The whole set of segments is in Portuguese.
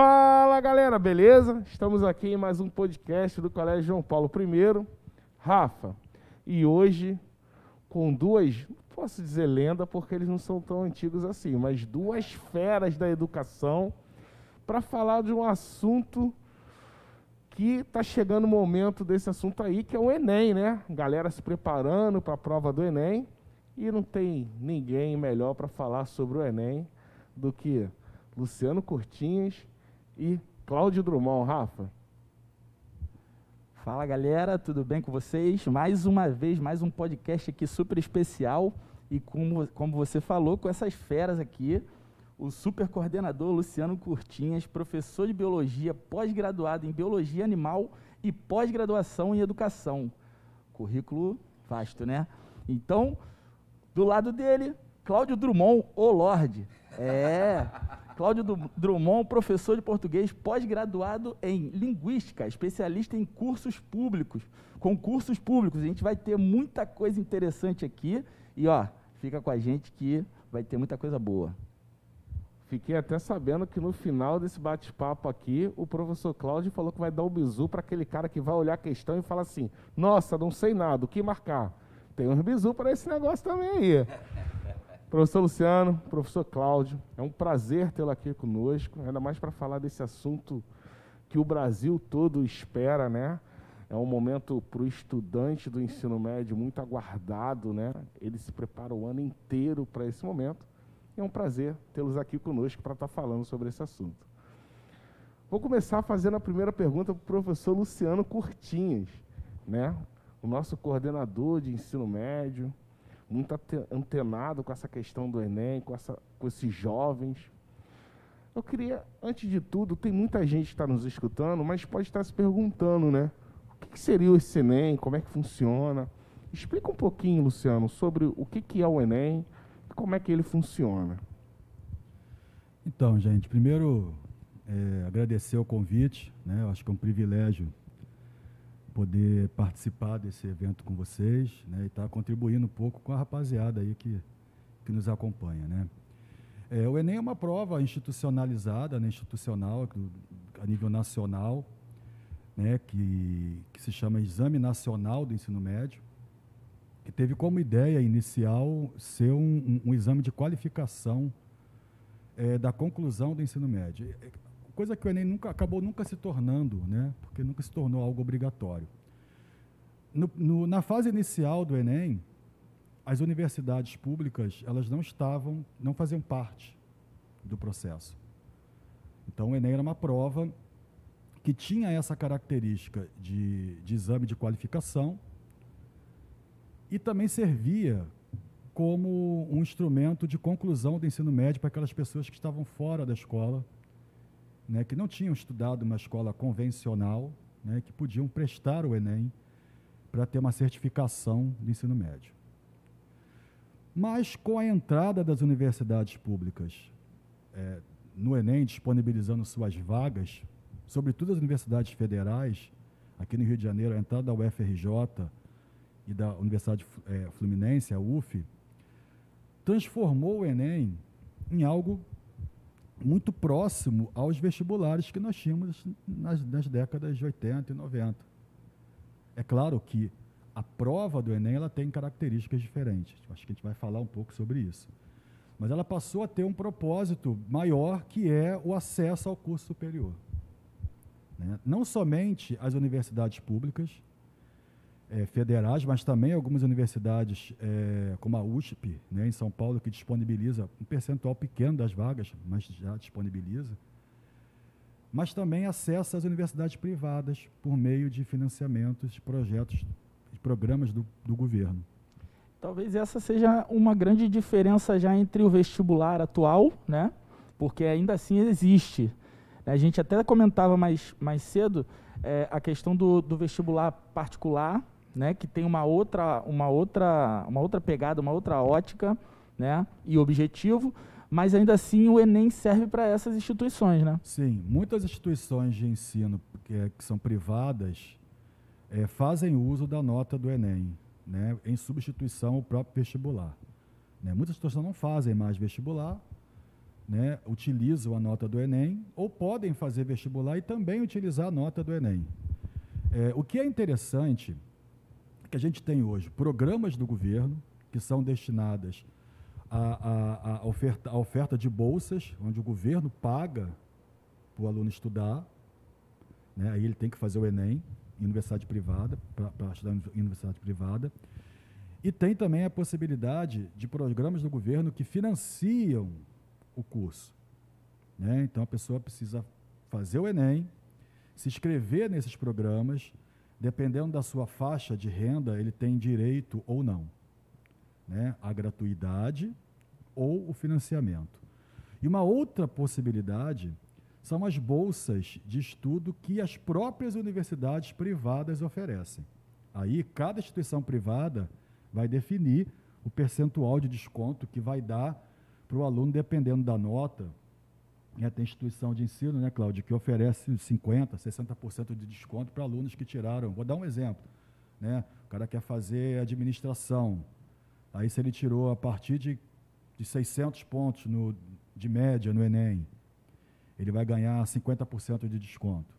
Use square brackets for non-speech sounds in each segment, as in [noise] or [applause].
Fala galera, beleza? Estamos aqui em mais um podcast do Colégio João Paulo I. Rafa, e hoje com duas, posso dizer lenda porque eles não são tão antigos assim, mas duas feras da educação para falar de um assunto que está chegando o momento desse assunto aí, que é o Enem, né? Galera se preparando para a prova do Enem e não tem ninguém melhor para falar sobre o Enem do que Luciano Curtinhas e Cláudio Drummond. Rafa. Fala galera, tudo bem com vocês? Mais uma vez, mais um podcast aqui super especial e como, como você falou, com essas feras aqui, o super coordenador Luciano Curtinhas, professor de biologia, pós-graduado em biologia animal e pós-graduação em educação. Currículo vasto, né? Então, do lado dele, Cláudio Drummond, o Lorde. É. Cláudio Drummond, professor de português, pós-graduado em linguística, especialista em cursos públicos, concursos públicos. A gente vai ter muita coisa interessante aqui e ó, fica com a gente que vai ter muita coisa boa. Fiquei até sabendo que no final desse bate-papo aqui, o professor Cláudio falou que vai dar um bizu para aquele cara que vai olhar a questão e falar assim: Nossa, não sei nada, o que marcar? Tem um bizu para esse negócio também aí. Professor Luciano, professor Cláudio, é um prazer tê-lo aqui conosco, ainda mais para falar desse assunto que o Brasil todo espera, né? É um momento para o estudante do ensino médio muito aguardado, né? Ele se prepara o ano inteiro para esse momento. E é um prazer tê-los aqui conosco para estar tá falando sobre esse assunto. Vou começar fazendo a primeira pergunta para o professor Luciano Curtinhas, né? O nosso coordenador de ensino médio, muito antenado com essa questão do Enem, com, essa, com esses jovens. Eu queria, antes de tudo, tem muita gente que está nos escutando, mas pode estar se perguntando, né? O que, seria esse Enem? Como é que funciona? Explica um pouquinho, Luciano, sobre o que, que é o Enem e como é que ele funciona. Então, gente, primeiro é, agradecer o convite, né? Eu acho que é um privilégio poder participar desse evento com vocês né, e estar tá contribuindo um pouco com a rapaziada aí que, que nos acompanha. Né. É, o Enem é uma prova institucionalizada, né, institucional, a nível nacional, né, que, que se chama Exame Nacional do Ensino Médio, que teve como ideia inicial ser um, um, um exame de qualificação é, da conclusão do ensino médio coisa que o Enem nunca, acabou nunca se tornando, né? porque nunca se tornou algo obrigatório. No, no, na fase inicial do Enem, as universidades públicas elas não estavam, não faziam parte do processo. Então, o Enem era uma prova que tinha essa característica de, de exame de qualificação e também servia como um instrumento de conclusão do ensino médio para aquelas pessoas que estavam fora da escola né, que não tinham estudado uma escola convencional, né, que podiam prestar o Enem para ter uma certificação de ensino médio. Mas com a entrada das universidades públicas é, no Enem, disponibilizando suas vagas, sobretudo as universidades federais, aqui no Rio de Janeiro, a entrada da UFRJ e da Universidade é, Fluminense, a UF, transformou o Enem em algo muito próximo aos vestibulares que nós tínhamos nas, nas décadas de 80 e 90. É claro que a prova do Enem ela tem características diferentes. Acho que a gente vai falar um pouco sobre isso. Mas ela passou a ter um propósito maior, que é o acesso ao curso superior. Né? Não somente as universidades públicas, é, federais, mas também algumas universidades, é, como a USP, né, em São Paulo, que disponibiliza um percentual pequeno das vagas, mas já disponibiliza. Mas também acesso às universidades privadas por meio de financiamentos projetos, de programas do, do governo. Talvez essa seja uma grande diferença já entre o vestibular atual, né? porque ainda assim existe. A gente até comentava mais, mais cedo é, a questão do, do vestibular particular, né, que tem uma outra, uma outra, uma outra pegada, uma outra ótica, né, e objetivo, mas ainda assim o Enem serve para essas instituições, né? Sim, muitas instituições de ensino que, é, que são privadas é, fazem uso da nota do Enem, né, em substituição ao próprio vestibular. Né? Muitas instituições não fazem mais vestibular, né, utilizam a nota do Enem ou podem fazer vestibular e também utilizar a nota do Enem. É, o que é interessante que a gente tem hoje programas do governo que são destinadas à, à, oferta, à oferta de bolsas, onde o governo paga para o aluno estudar, né, aí ele tem que fazer o Enem em universidade privada, para estudar em universidade privada. E tem também a possibilidade de programas do governo que financiam o curso. Né? Então a pessoa precisa fazer o Enem, se inscrever nesses programas, dependendo da sua faixa de renda, ele tem direito ou não. Né? A gratuidade ou o financiamento. E uma outra possibilidade são as bolsas de estudo que as próprias universidades privadas oferecem. Aí, cada instituição privada vai definir o percentual de desconto que vai dar para o aluno, dependendo da nota. É, tem instituição de ensino, né, Cláudio, que oferece 50%, 60% de desconto para alunos que tiraram. Vou dar um exemplo. Né? O cara quer fazer administração. Aí, se ele tirou a partir de, de 600 pontos no, de média no Enem, ele vai ganhar 50% de desconto.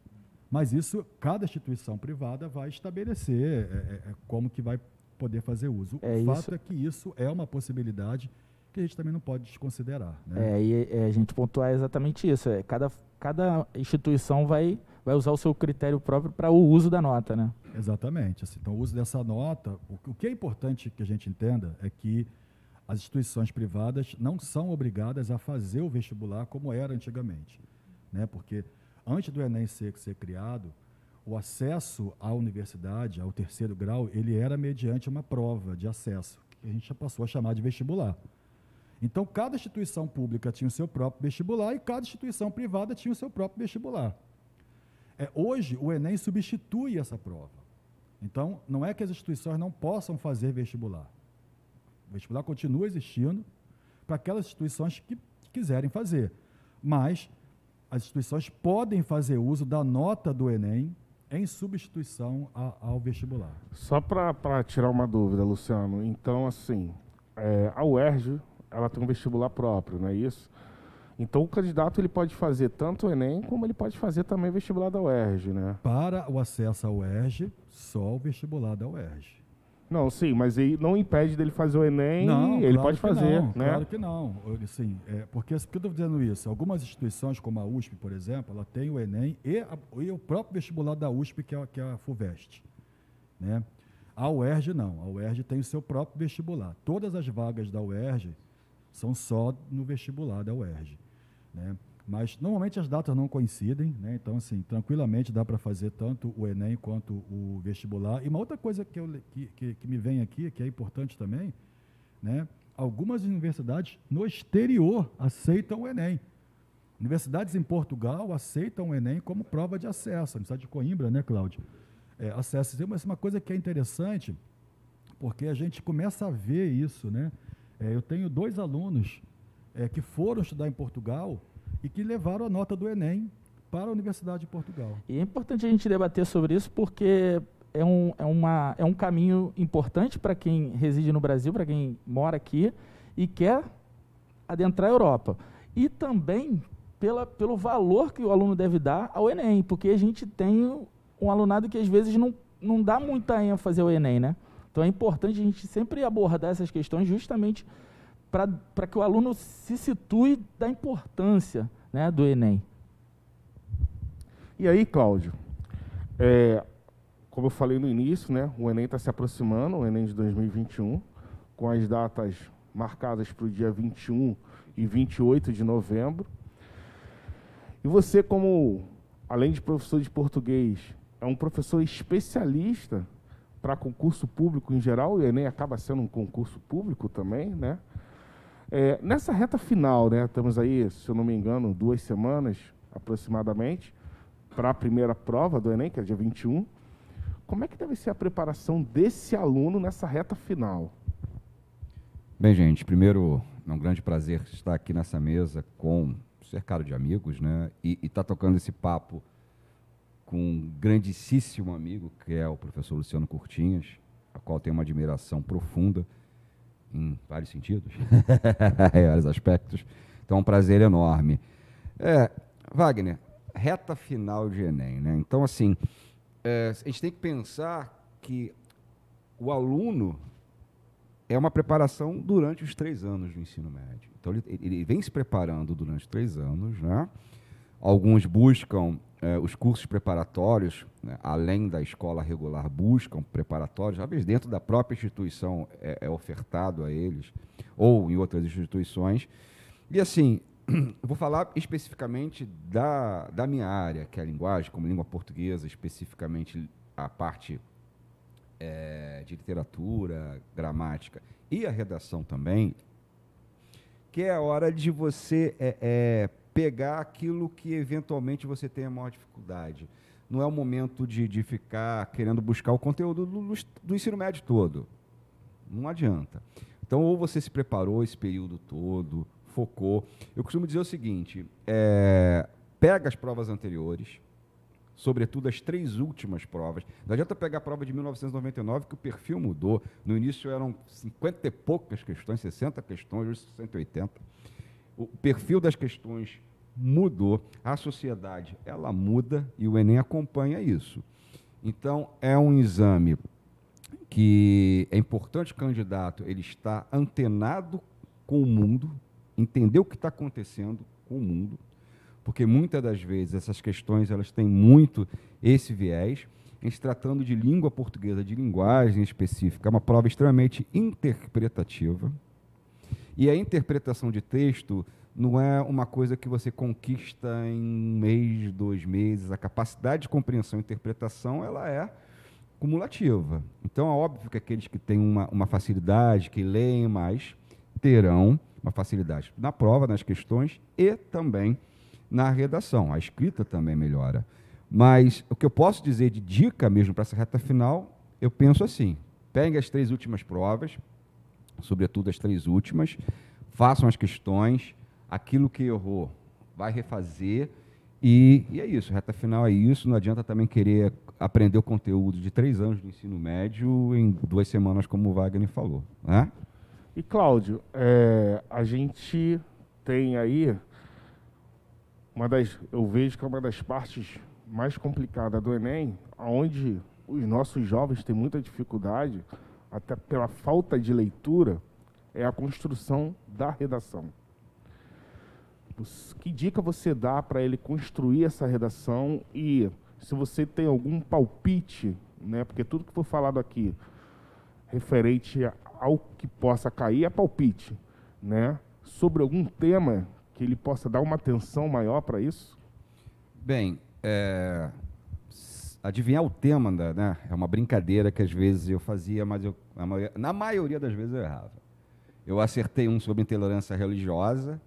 Mas isso, cada instituição privada vai estabelecer é, é, é como que vai poder fazer uso. É o fato isso. é que isso é uma possibilidade que a gente também não pode desconsiderar. Né? É, e é, a gente pontuar exatamente isso. É, cada, cada instituição vai, vai usar o seu critério próprio para o uso da nota, né? Exatamente. Assim, então, o uso dessa nota, o, o que é importante que a gente entenda é que as instituições privadas não são obrigadas a fazer o vestibular como era antigamente. Né? Porque antes do Enem ser, ser criado, o acesso à universidade, ao terceiro grau, ele era mediante uma prova de acesso, que a gente já passou a chamar de vestibular. Então, cada instituição pública tinha o seu próprio vestibular e cada instituição privada tinha o seu próprio vestibular. É, hoje, o Enem substitui essa prova. Então, não é que as instituições não possam fazer vestibular. O vestibular continua existindo para aquelas instituições que quiserem fazer. Mas as instituições podem fazer uso da nota do Enem em substituição a, ao vestibular. Só para tirar uma dúvida, Luciano. Então, assim, é, a UERJ ela tem um vestibular próprio, não é isso? Então o candidato ele pode fazer tanto o Enem como ele pode fazer também o vestibular da UERJ, né? Para o acesso à UERJ, só o vestibular da UERJ. Não, sim, mas aí não impede dele fazer o Enem, não, ele claro pode fazer, não, né? Claro que não. Sim, é, porque por que eu estou dizendo isso? Algumas instituições, como a USP, por exemplo, ela tem o Enem e, a, e o próprio vestibular da USP, que é, que é a FUVEST. Né? A UERJ não. A UERJ tem o seu próprio vestibular. Todas as vagas da UERJ são só no vestibular da UERJ. Né? Mas normalmente as datas não coincidem, né? então assim, tranquilamente dá para fazer tanto o Enem quanto o vestibular. E uma outra coisa que, eu, que, que, que me vem aqui, que é importante também, né? algumas universidades no exterior aceitam o Enem. Universidades em Portugal aceitam o Enem como prova de acesso. A Universidade de Coimbra, né, Cláudio? É, acesso. Mas uma coisa que é interessante, porque a gente começa a ver isso, né? É, eu tenho dois alunos é, que foram estudar em Portugal e que levaram a nota do Enem para a Universidade de Portugal. E é importante a gente debater sobre isso porque é um, é uma, é um caminho importante para quem reside no Brasil, para quem mora aqui e quer adentrar a Europa. E também pela, pelo valor que o aluno deve dar ao Enem, porque a gente tem um alunado que às vezes não, não dá muita ênfase ao Enem, né? Então é importante a gente sempre abordar essas questões justamente para que o aluno se situe da importância né, do Enem. E aí, Cláudio, é, como eu falei no início, né, o Enem está se aproximando, o Enem de 2021, com as datas marcadas para o dia 21 e 28 de novembro. E você, como, além de professor de português, é um professor especialista para concurso público em geral, o Enem acaba sendo um concurso público também, né? É, nessa reta final, né, estamos aí, se eu não me engano, duas semanas aproximadamente, para a primeira prova do Enem, que é dia 21. Como é que deve ser a preparação desse aluno nessa reta final? Bem, gente, primeiro, é um grande prazer estar aqui nessa mesa com cercado de amigos, né? E estar tá tocando esse papo com um grandíssimo amigo, que é o professor Luciano Curtinhas, a qual tenho uma admiração profunda em vários sentidos, [laughs] em vários aspectos. Então, é um prazer enorme. É, Wagner, reta final de Enem, né? Então, assim, é, a gente tem que pensar que o aluno é uma preparação durante os três anos do ensino médio. Então, ele, ele vem se preparando durante três anos, né? Alguns buscam é, os cursos preparatórios, né, além da escola regular, buscam preparatórios, às vezes dentro da própria instituição é, é ofertado a eles, ou em outras instituições. E assim, [clears throat] vou falar especificamente da, da minha área, que é a linguagem, como língua portuguesa, especificamente a parte é, de literatura, gramática e a redação também, que é a hora de você é, é, pegar aquilo que eventualmente você tem a maior dificuldade. Não é o momento de, de ficar querendo buscar o conteúdo do, do ensino médio todo. Não adianta. Então, ou você se preparou esse período todo, focou. Eu costumo dizer o seguinte: é, pega as provas anteriores, sobretudo as três últimas provas. Não adianta pegar a prova de 1999, que o perfil mudou. No início eram 50 e poucas questões, 60 questões, hoje 180. O perfil das questões mudou, a sociedade ela muda e o Enem acompanha isso. Então, é um exame que é importante o candidato ele estar antenado com o mundo, entender o que está acontecendo com o mundo, porque muitas das vezes essas questões elas têm muito esse viés. Em se tratando de língua portuguesa, de linguagem específica, é uma prova extremamente interpretativa. E a interpretação de texto não é uma coisa que você conquista em um mês, dois meses. A capacidade de compreensão e interpretação ela é cumulativa. Então é óbvio que aqueles que têm uma, uma facilidade, que leem mais, terão uma facilidade na prova, nas questões e também na redação. A escrita também melhora. Mas o que eu posso dizer de dica mesmo para essa reta final, eu penso assim: pegue as três últimas provas, sobretudo as três últimas, façam as questões, aquilo que errou, vai refazer. E, e, é isso, reta final é isso. Não adianta também querer aprender o conteúdo de três anos do ensino médio em duas semanas, como o Wagner falou. Né? E, Cláudio, é, a gente tem aí uma das. Eu vejo que é uma das partes mais complicadas do Enem, onde os nossos jovens têm muita dificuldade, até pela falta de leitura, é a construção da redação que dica você dá para ele construir essa redação e se você tem algum palpite, né, porque tudo que for falado aqui referente ao que possa cair é palpite, né, sobre algum tema que ele possa dar uma atenção maior para isso? Bem, é, adivinhar o tema da, né, é uma brincadeira que às vezes eu fazia, mas eu, maioria, na maioria das vezes eu errava. Eu acertei um sobre intolerância religiosa,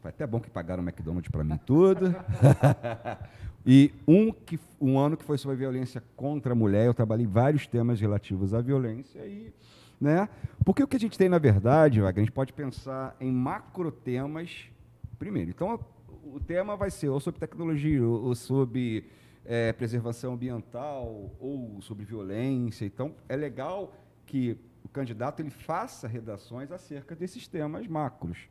foi até bom que pagaram o McDonald's para mim tudo. [laughs] e um, que, um ano que foi sobre violência contra a mulher, eu trabalhei vários temas relativos à violência e né? Porque o que a gente tem, na verdade, Wagner, a gente pode pensar em macro temas primeiro. Então, o tema vai ser ou sobre tecnologia, ou sobre é, preservação ambiental, ou sobre violência. Então, é legal que o candidato ele faça redações acerca desses temas macros.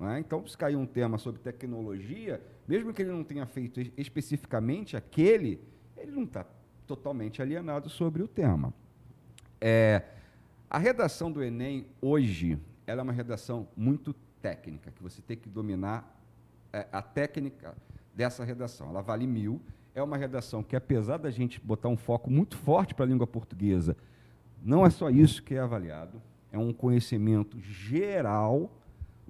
É? Então, se cair um tema sobre tecnologia, mesmo que ele não tenha feito especificamente aquele, ele não está totalmente alienado sobre o tema. É, a redação do Enem, hoje, ela é uma redação muito técnica, que você tem que dominar é, a técnica dessa redação. Ela vale mil. É uma redação que, apesar da gente botar um foco muito forte para a língua portuguesa, não é só isso que é avaliado, é um conhecimento geral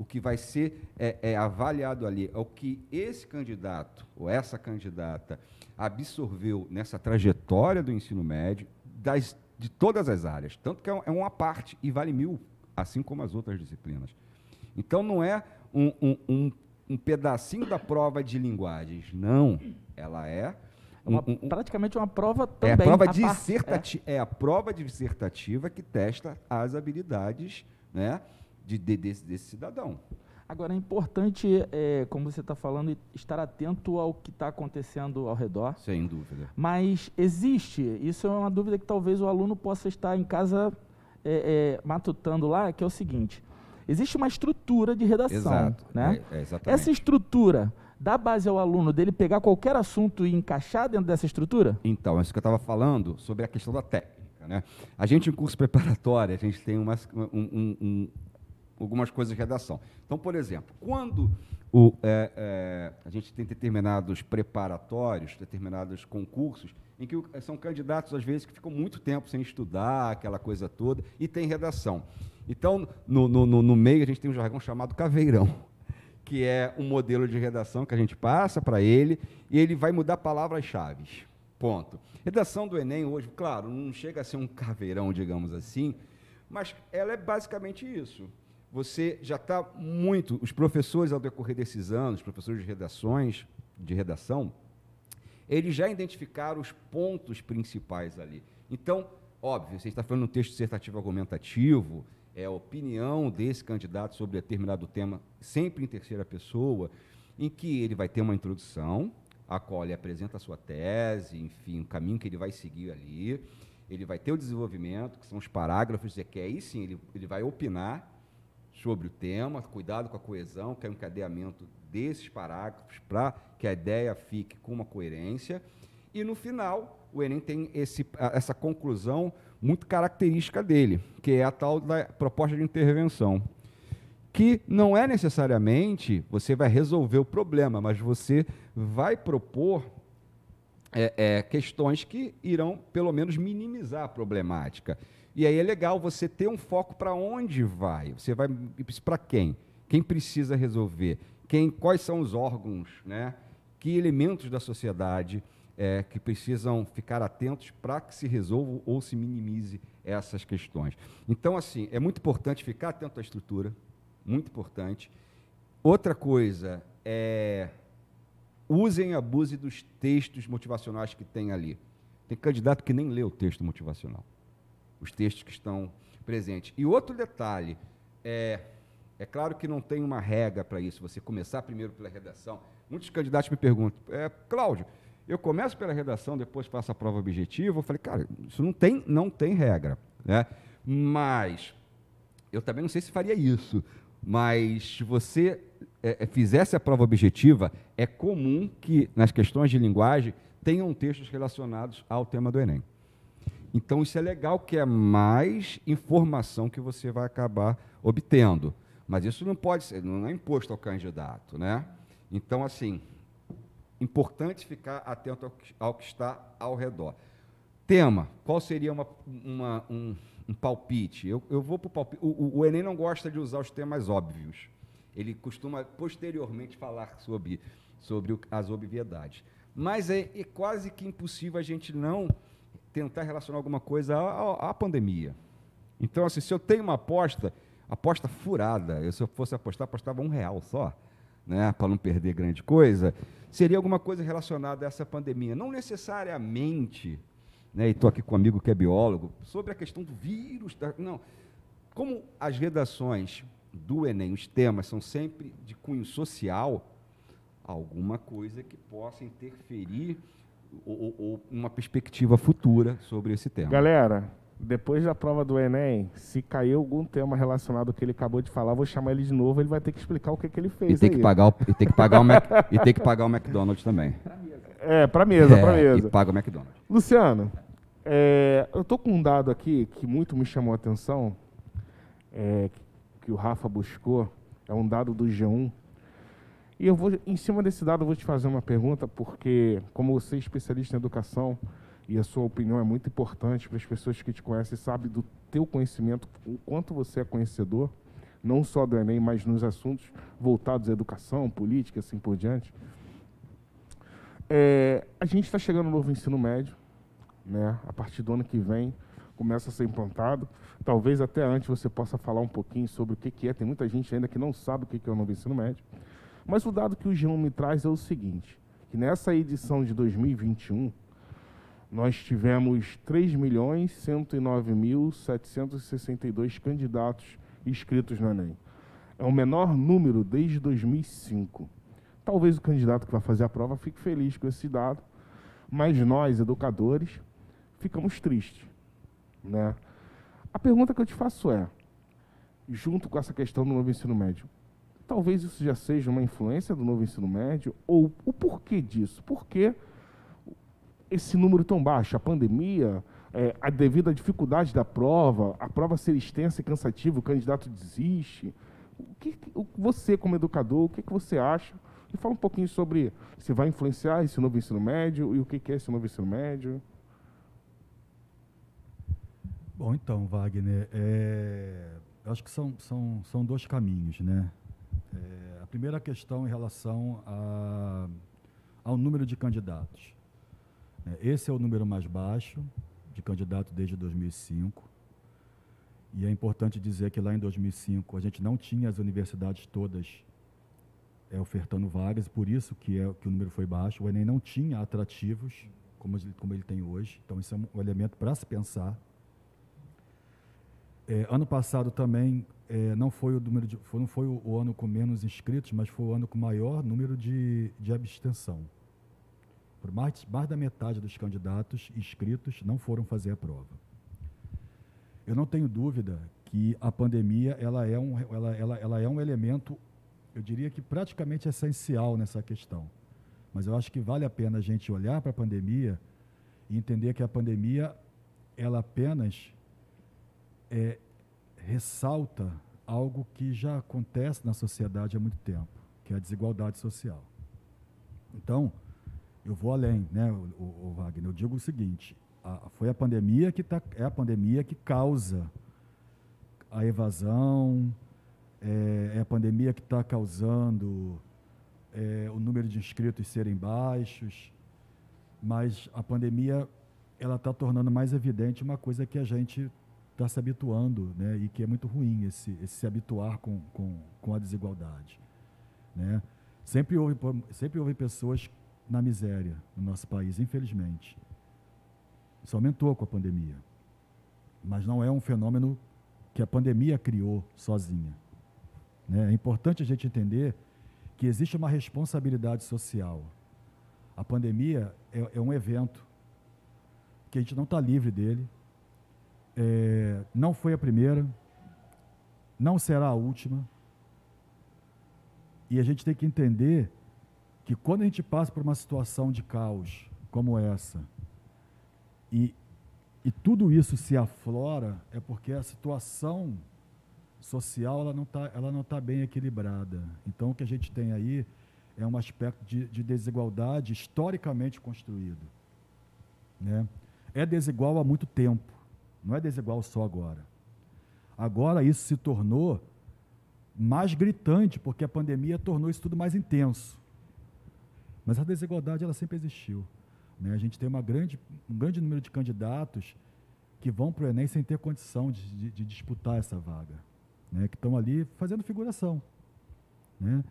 o que vai ser é, é, avaliado ali é o que esse candidato ou essa candidata absorveu nessa trajetória do ensino médio das, de todas as áreas. Tanto que é, é uma parte e vale mil, assim como as outras disciplinas. Então, não é um, um, um, um pedacinho da prova de linguagens. Não. Ela é uma, um, um, praticamente uma prova também. É a prova dissertativa, é. é. a prova dissertativa que testa as habilidades, né, de, de desse, desse, cidadão. Agora, é importante, é, como você está falando, estar atento ao que está acontecendo ao redor. Sem dúvida. Mas existe, isso é uma dúvida que talvez o aluno possa estar em casa é, é, matutando lá, que é o seguinte: existe uma estrutura de redação. Exato. Né? É, é exatamente. Essa estrutura dá base ao aluno dele pegar qualquer assunto e encaixar dentro dessa estrutura? Então, é isso que eu estava falando sobre a questão da técnica. Né? A gente, em curso preparatório, a gente tem umas, um, um, um, algumas coisas de redação. Então, por exemplo, quando o, é, é, a gente tem determinados preparatórios, determinados concursos, em que são candidatos, às vezes, que ficam muito tempo sem estudar, aquela coisa toda, e tem redação. Então, no, no, no meio, a gente tem um jargão chamado caveirão, que é um modelo de redação que a gente passa para ele, e ele vai mudar palavras-chave. Ponto. Redação do Enem hoje, claro, não chega a ser um caveirão, digamos assim, mas ela é basicamente isso você já está muito. Os professores, ao decorrer desses anos, professores de redações, de redação, eles já identificaram os pontos principais ali. Então, óbvio, você está falando um texto dissertativo argumentativo, é a opinião desse candidato sobre determinado tema, sempre em terceira pessoa, em que ele vai ter uma introdução, a qual ele apresenta a sua tese, enfim, o caminho que ele vai seguir ali. Ele vai ter o desenvolvimento, que são os parágrafos, é que aí sim ele, ele vai opinar sobre o tema, cuidado com a coesão, que é um encadeamento desses parágrafos para que a ideia fique com uma coerência. E no final, o Enem tem esse, essa conclusão muito característica dele, que é a tal da proposta de intervenção. Que não é necessariamente você vai resolver o problema, mas você vai propor é, é, questões que irão, pelo menos, minimizar a problemática. E aí é legal você ter um foco para onde vai. Você vai para quem? Quem precisa resolver? Quem, quais são os órgãos, né? Que elementos da sociedade é, que precisam ficar atentos para que se resolva ou se minimize essas questões. Então, assim, é muito importante ficar atento à estrutura, muito importante. Outra coisa é usem e abusem dos textos motivacionais que tem ali. Tem candidato que nem lê o texto motivacional os textos que estão presentes. E outro detalhe, é, é claro que não tem uma regra para isso, você começar primeiro pela redação. Muitos candidatos me perguntam, é, Cláudio, eu começo pela redação, depois faço a prova objetiva. Eu falei, cara, isso não tem, não tem regra. Né? Mas eu também não sei se faria isso. Mas se você é, é fizesse a prova objetiva, é comum que nas questões de linguagem tenham textos relacionados ao tema do Enem. Então, isso é legal, que é mais informação que você vai acabar obtendo. Mas isso não pode ser, não é imposto ao candidato, né? Então, assim, importante ficar atento ao que, ao que está ao redor. Tema, qual seria uma, uma, um, um, palpite? Eu, eu vou para o palpite. O Enem não gosta de usar os temas óbvios. Ele costuma posteriormente falar sobre, sobre as obviedades. Mas é, é quase que impossível a gente não tentar relacionar alguma coisa à, à, pandemia. Então, assim, se eu tenho uma aposta, aposta furada, eu, se eu fosse apostar, apostava um real só, né, para não perder grande coisa, seria alguma coisa relacionada a essa pandemia. Não necessariamente, né, e estou aqui com um amigo que é biólogo, sobre a questão do vírus. Da, não. Como as redações do Enem, os temas são sempre de cunho social, alguma coisa que possa interferir ou, ou, uma perspectiva futura sobre esse tema. Galera, depois da prova do Enem, se cair algum tema relacionado ao que ele acabou de falar, vou chamar ele de novo, ele vai ter que explicar o que, que ele fez. E tem, aí. Que pagar o, e tem que pagar o Mac, [laughs] e tem que pagar o McDonald's também. É, para mesa, é, para mesa. E paga o McDonald's. Luciano, é, eu tô com um dado aqui que muito me chamou a atenção, é, que o Rafa buscou, é um dado do G1, e eu vou, em cima desse dado, eu vou te fazer uma pergunta, porque, como você é especialista em educação, e a sua opinião é muito importante para as pessoas que te conhecem, sabem do teu conhecimento, o quanto você é conhecedor, não só do Enem, mas nos assuntos voltados à educação, política, assim por diante. É, a gente está chegando no novo ensino médio, né? a partir do ano que vem começa a ser implantado. Talvez até antes você possa falar um pouquinho sobre o que, que é. Tem muita gente ainda que não sabe o que, que é o novo ensino médio. Mas o dado que o G1 me traz é o seguinte, que nessa edição de 2021, nós tivemos 3.109.762 candidatos inscritos no Enem. É o menor número desde 2005. Talvez o candidato que vai fazer a prova fique feliz com esse dado, mas nós, educadores, ficamos tristes. Né? A pergunta que eu te faço é, junto com essa questão do novo ensino médio. Talvez isso já seja uma influência do novo ensino médio, ou o porquê disso? Por que esse número tão baixo? A pandemia, é, a devido à dificuldade da prova, a prova ser extensa e cansativa, o candidato desiste. O que, o, você, como educador, o que, que você acha? E fala um pouquinho sobre se vai influenciar esse novo ensino médio e o que, que é esse novo ensino médio. Bom, então, Wagner, é, acho que são, são, são dois caminhos, né? É, a primeira questão em relação a, ao número de candidatos. É, esse é o número mais baixo de candidatos desde 2005. E é importante dizer que lá em 2005 a gente não tinha as universidades todas é, ofertando vagas, por isso que, é, que o número foi baixo. O Enem não tinha atrativos como, como ele tem hoje. Então, isso é um elemento para se pensar. É, ano passado também é, não foi o número de, foi, não foi o, o, ano com menos inscritos, mas foi o ano com maior número de, de abstenção. Por mais, mais da metade dos candidatos inscritos não foram fazer a prova. Eu não tenho dúvida que a pandemia ela é, um, ela, ela, ela é um elemento, eu diria que praticamente essencial nessa questão. Mas eu acho que vale a pena a gente olhar para a pandemia e entender que a pandemia ela apenas é, ressalta algo que já acontece na sociedade há muito tempo, que é a desigualdade social. Então, eu vou além, né, o, o, Wagner. Eu digo o seguinte: a, foi a pandemia que tá, é a pandemia que causa a evasão, é, é a pandemia que está causando é, o número de inscritos serem baixos, mas a pandemia ela está tornando mais evidente uma coisa que a gente está se habituando, né? E que é muito ruim esse, esse se habituar com, com, com a desigualdade, né? Sempre houve, sempre houve pessoas na miséria no nosso país, infelizmente. Isso aumentou com a pandemia. Mas não é um fenômeno que a pandemia criou sozinha. Né? É importante a gente entender que existe uma responsabilidade social. A pandemia é, é um evento que a gente não está livre dele, é, não foi a primeira, não será a última. E a gente tem que entender que quando a gente passa por uma situação de caos como essa, e, e tudo isso se aflora, é porque a situação social ela não está ela não tá bem equilibrada. Então o que a gente tem aí é um aspecto de, de desigualdade historicamente construído. Né? É desigual há muito tempo. Não é desigual só agora. Agora isso se tornou mais gritante, porque a pandemia tornou isso tudo mais intenso. Mas a desigualdade ela sempre existiu. Né? A gente tem uma grande, um grande número de candidatos que vão para o Enem sem ter condição de, de, de disputar essa vaga, né? que estão ali fazendo figuração. Né?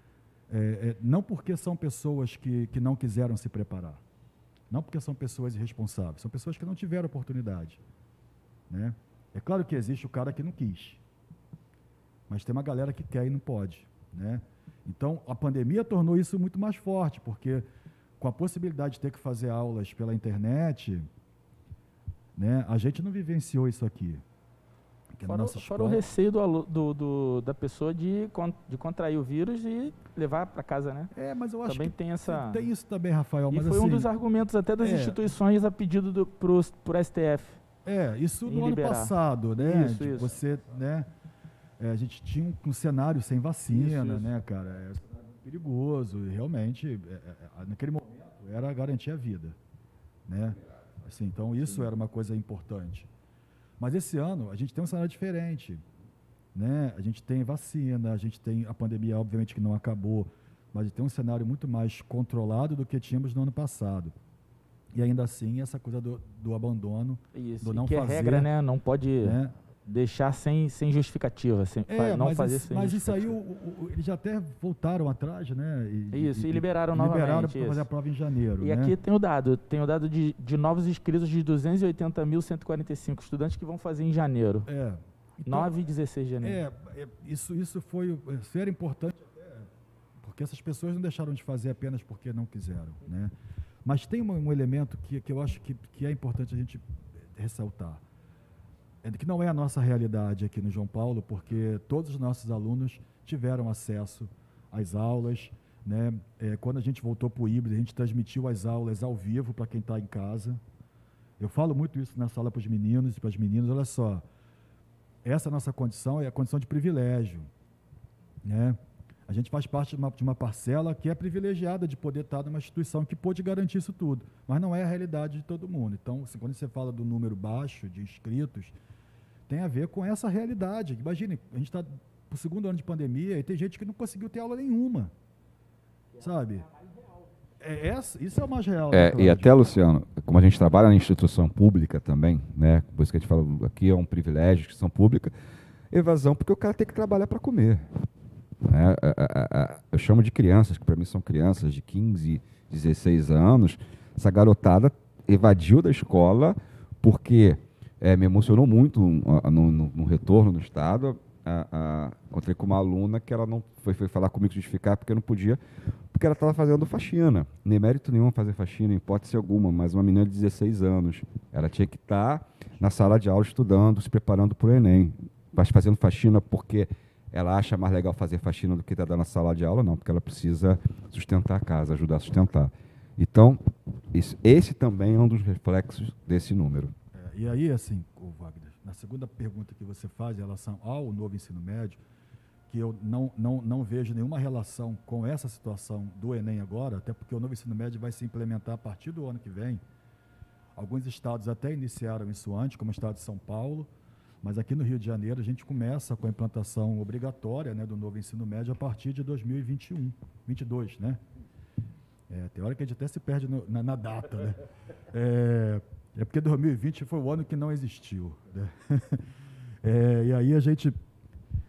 É, é, não porque são pessoas que, que não quiseram se preparar, não porque são pessoas irresponsáveis, são pessoas que não tiveram oportunidade. Né? É claro que existe o cara que não quis, mas tem uma galera que quer e não pode. Né? Então, a pandemia tornou isso muito mais forte, porque com a possibilidade de ter que fazer aulas pela internet, né, a gente não vivenciou isso aqui. Fora, fora o receio do, do, do, da pessoa de, de contrair o vírus e levar para casa, né? É, mas eu acho também que tem essa tem isso também, Rafael. E mas foi assim, um dos argumentos até das é, instituições a pedido do pro, pro STF. É, isso no liberar. ano passado, né? Isso, de isso. Você, né? É, a gente tinha um, um cenário sem vacina, Isso, isso. né, cara? É perigoso e realmente, é, é, naquele momento, era garantir a vida, né? Assim, então isso era uma coisa importante. Mas esse ano a gente tem um cenário diferente, né? A gente tem vacina, a gente tem a pandemia, obviamente que não acabou, mas tem um cenário muito mais controlado do que tínhamos no ano passado. E ainda assim essa coisa do, do abandono, Isso. do não que fazer, é regra, né? Não pode né? Deixar sem, sem justificativa. Sem, É, não fazer isso, sem mas isso aí o- o- eles já até voltaram atrás, né? Isso, e liberaram liberaram novamente, para fazer a prova em janeiro. E né? aqui tem o dado, tem o dado de, de novos inscritos de 280.145 estudantes que vão fazer em janeiro. É. Então, 9 e 16 de janeiro. É, é, isso, isso foi isso era importante porque essas pessoas não deixaram de fazer apenas porque não quiseram, né? Mas tem um, um elemento que, que eu acho que, que é importante a gente ressaltar. É que não é a nossa realidade aqui no João Paulo, porque todos os nossos alunos tiveram acesso às aulas. Né? É, quando a gente voltou para o híbrido, a gente transmitiu as aulas ao vivo para quem está em casa. Eu falo muito isso na sala para os meninos e para as meninas. Olha só, essa nossa condição é a condição de privilégio. Né? A gente faz parte de uma, de uma, parcela que é privilegiada de poder estar numa instituição que pôde garantir isso tudo, mas não é a realidade de todo mundo. Então, assim, quando você fala do número baixo de inscritos, tem a ver com essa realidade. Imagine, a gente está para o segundo ano de pandemia e tem gente que não conseguiu ter aula nenhuma, sabe? É, é, isso é o mais real. É, né, e até, Luciano, como a gente trabalha na instituição pública também, né? Por isso que a gente fala aqui é um privilégio, instituição pública, evasão, porque o cara tem que trabalhar para comer. Né? Eu chamo de crianças, que para mim são crianças de 15, 16 anos. Essa garotada evadiu da escola porque é, me emocionou muito no, no, no retorno no estado a, a, encontrei com uma aluna que ela não foi, foi falar comigo justificar porque não podia, porque ela estava fazendo faxina. Nem mérito nenhum fazer faxina, em hipótese alguma, mas uma menina de 16 anos. Ela tinha que estar tá na sala de aula estudando, se preparando para o Enem. Mas fazendo faxina porque ela acha mais legal fazer faxina do que estar tá na sala de aula, não, porque ela precisa sustentar a casa, ajudar a sustentar. Então, isso, esse também é um dos reflexos desse número. E aí, assim, Wagner, na segunda pergunta que você faz em relação ao novo ensino médio, que eu não, não, não vejo nenhuma relação com essa situação do Enem agora, até porque o novo ensino médio vai se implementar a partir do ano que vem. Alguns estados até iniciaram isso antes, como o estado de São Paulo, mas aqui no Rio de Janeiro a gente começa com a implantação obrigatória né, do novo ensino médio a partir de 2021, 22, né? É, tem hora que a gente até se perde no, na, na, data, né? É, é porque 2020 foi o ano que não existiu. Né? [laughs] É, e aí a gente.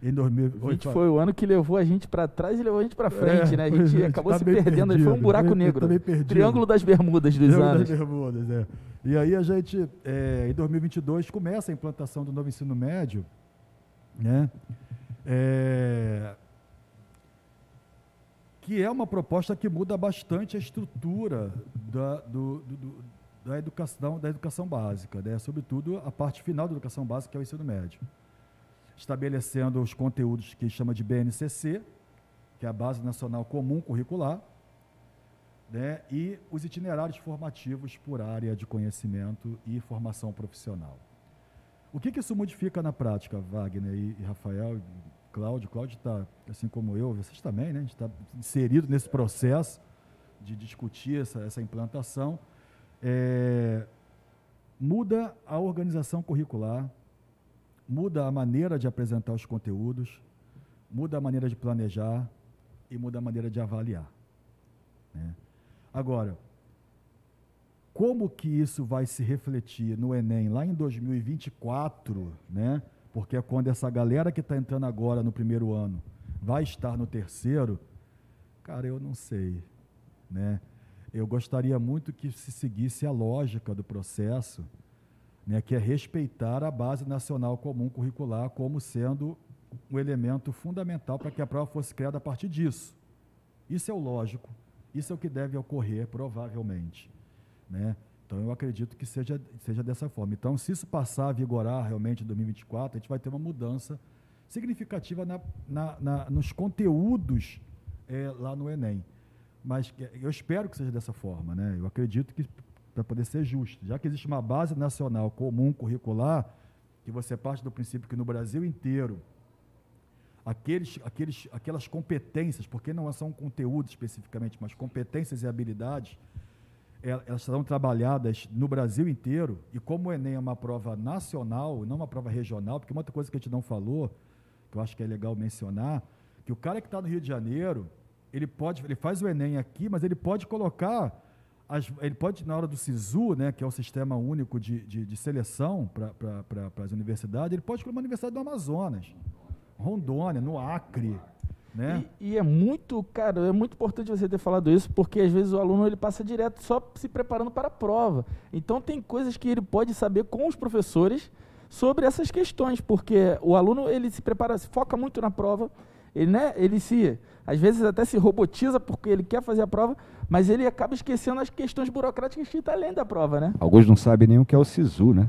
Em 2020 foi o ano que levou a gente para trás e levou a gente para frente, é, né? [laughs] A gente acabou tá se perdendo, perdido, foi um buraco negro. Triângulo das Bermudas dos Triângulo anos. Das Bermudas, é. E aí a gente, é, em 2022, começa a implantação do novo ensino médio, né? É, que é uma proposta que muda bastante a estrutura da, do, do da educação, da educação básica, né? sobretudo a parte final da educação básica, que é o ensino médio. Estabelecendo os conteúdos que chama de BNCC, que é a Base Nacional Comum Curricular, né? e os itinerários formativos por área de conhecimento e formação profissional. O que, que isso modifica na prática, Wagner e, Rafael e Cláudio? Cláudio está, assim como eu, vocês também, né? a gente está inserido nesse processo de discutir essa, essa implantação é, muda a organização curricular, muda a maneira de apresentar os conteúdos, muda a maneira de planejar e muda a maneira de avaliar. Né? Agora, como que isso vai se refletir no Enem lá em 2024, né? Porque é quando essa galera que está entrando agora no primeiro ano vai estar no terceiro, cara, eu não sei, né? Eu gostaria muito que se seguisse a lógica do processo, né, que é respeitar a base nacional comum curricular como sendo um elemento fundamental para que a prova fosse criada a partir disso. Isso é o lógico, isso é o que deve ocorrer, provavelmente. Né? Então, eu acredito que seja, seja dessa forma. Então, se isso passar a vigorar realmente em 2024, a gente vai ter uma mudança significativa na, na, na nos conteúdos é, lá no Enem. Mas eu espero que seja dessa forma, né? Eu acredito que para poder ser justo, já que existe uma base nacional comum curricular, que você parte do princípio que no Brasil inteiro aqueles, aqueles, aquelas competências, porque não são conteúdos especificamente, mas competências e habilidades, elas serão trabalhadas no Brasil inteiro, e como o Enem é uma prova nacional, não uma prova regional, porque uma outra coisa que a gente não falou, que eu acho que é legal mencionar, que o cara que está no Rio de Janeiro, ele pode, ele faz o Enem aqui, mas ele pode colocar, as, ele pode, na hora do SISU, né, que é o sistema único de, de, de seleção para pra, as universidades, ele pode colocar uma universidade do Amazonas, Rondônia, no Acre. Né? E, e, é muito, cara, é muito importante você ter falado isso, porque às vezes o aluno ele passa direto só se preparando para a prova. Então tem coisas que ele pode saber com os professores sobre essas questões, porque o aluno ele se prepara, se foca muito na prova, ele, né, ele se, às vezes até se robotiza porque ele quer fazer a prova, mas ele acaba esquecendo as questões burocráticas que estão além da prova, né? Alguns não sabem nem o que é o SISU, né?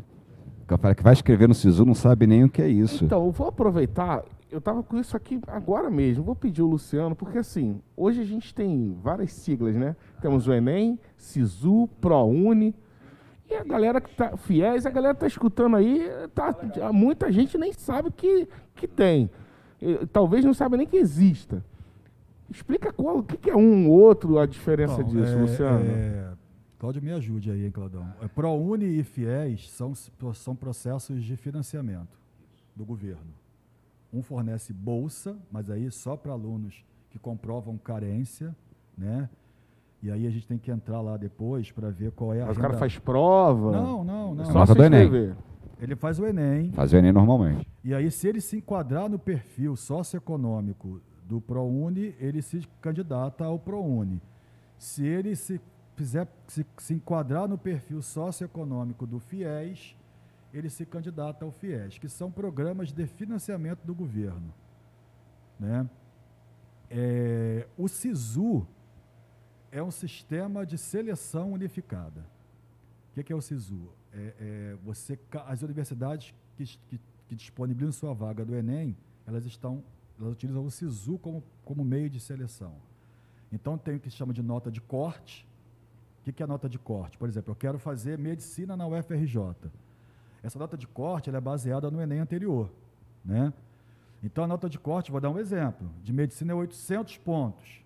O cara que vai escrever no SISU não sabe nem o que é isso. Então, eu vou aproveitar, eu tava com isso aqui agora mesmo, vou pedir o Luciano, porque assim, hoje a gente tem várias siglas, né? Temos o Enem, SISU, ProUni, e a galera que tá, fiéis, a galera tá escutando aí, tá, muita gente nem sabe que, que tem. Talvez não saiba nem que exista. Explica qual, o que, que é um ou outro, a diferença Bom, disso, é- Luciano. é, Cláudio, me ajude aí, hein, Claudão. É, ProUni e FIES são, são processos de financiamento do governo. Um fornece bolsa, mas aí só para alunos que comprovam carência, né? E aí a gente tem que entrar lá depois para ver qual é a Mas o renda- cara faz prova. Não, não, não. É só Nota do Enem. Ele faz o Enem, Faz o Enem normalmente. e aí, se ele se enquadrar no perfil socioeconômico do ProUni, ele se candidata ao ProUni. Se ele se fizer se, se enquadrar no perfil socioeconômico do FIES, ele se candidata ao FIES, que são programas de financiamento do governo. Né? É, o SISU é um sistema de seleção unificada. O que, que é o SISU? É, é você, as universidades que, que, que disponibilizam sua vaga do Enem, elas estão, elas utilizam o SISU como, como meio de seleção. Então tem o que se chama de nota de corte. O que, que é a nota de corte? Por exemplo, eu quero fazer medicina na UFRJ. Essa nota de corte é baseada no Enem anterior. Né? Então a nota de corte, vou dar um exemplo, de medicina é 800 pontos.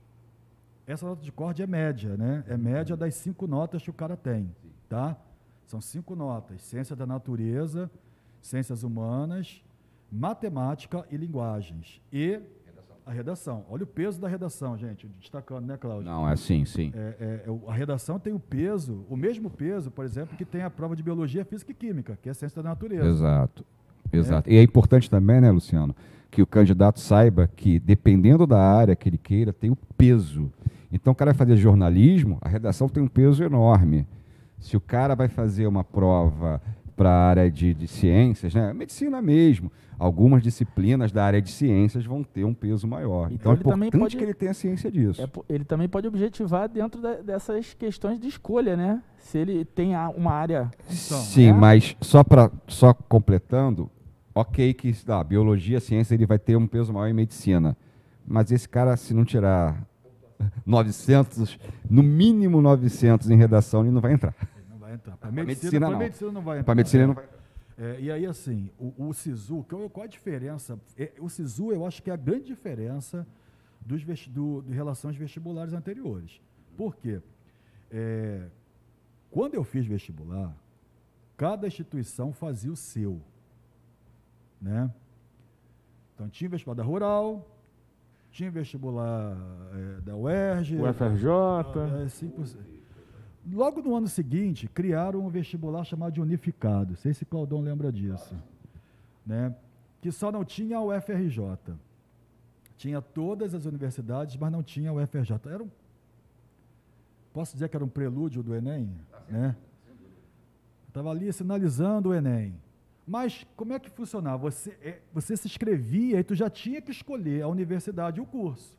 Essa nota de corte é média, né? É média das cinco notas que o cara tem, tá? São cinco notas: ciência da natureza, ciências humanas, matemática e linguagens. E a redação. Olha o peso da redação, gente, destacando, né, Cláudio? Não, é assim, sim. É, é, é, a redação tem o peso, o mesmo peso, por exemplo, que tem a prova de biologia, física e química, que é ciência da natureza. Exato. Exato. E é importante também, né, Luciano, que o candidato saiba que, dependendo da área que ele queira, tem o peso. Então, o cara vai fazer jornalismo, a redação tem um peso enorme. Se o cara vai fazer uma prova para a área de, de ciências, né, medicina mesmo, algumas disciplinas da área de ciências vão ter um peso maior. Então, é ele também importante pode- que ele tenha ciência disso. É ele também pode objetivar dentro da- dessas questões de escolha, né? Se ele tem uma área. Então, Sim, é? mas só para só completando, ok que ah, biologia, ciência, ele vai ter um peso maior em medicina. Mas esse cara, se não tirar [laughs] 900, no mínimo 900 em redação, ele não vai entrar. Entrar. Para medicina, medicina, não. medicina não vai entrar. Para medicina, ele É. não vai. É, e aí, assim, o, o SISU, qual, a diferença? É, o SISU, eu acho que é a grande diferença dos do, de relação aos vestibulares anteriores. Por quê? É, quando eu fiz vestibular, cada instituição fazia o seu. Né? Então, tinha vestibular da Rural, tinha vestibular é, da UERJ, O FRJ. é, 5%. Logo no ano seguinte, criaram um vestibular chamado de unificado. Não sei se Claudão lembra disso. Né? Que só não tinha a UFRJ. Tinha todas as universidades, mas não tinha a UFRJ. Era um, posso dizer que era um prelúdio do Enem? Né? Estava ali sinalizando o Enem. Mas como é que funcionava? Você, é, você se inscrevia e tu já tinha que escolher a universidade e o curso.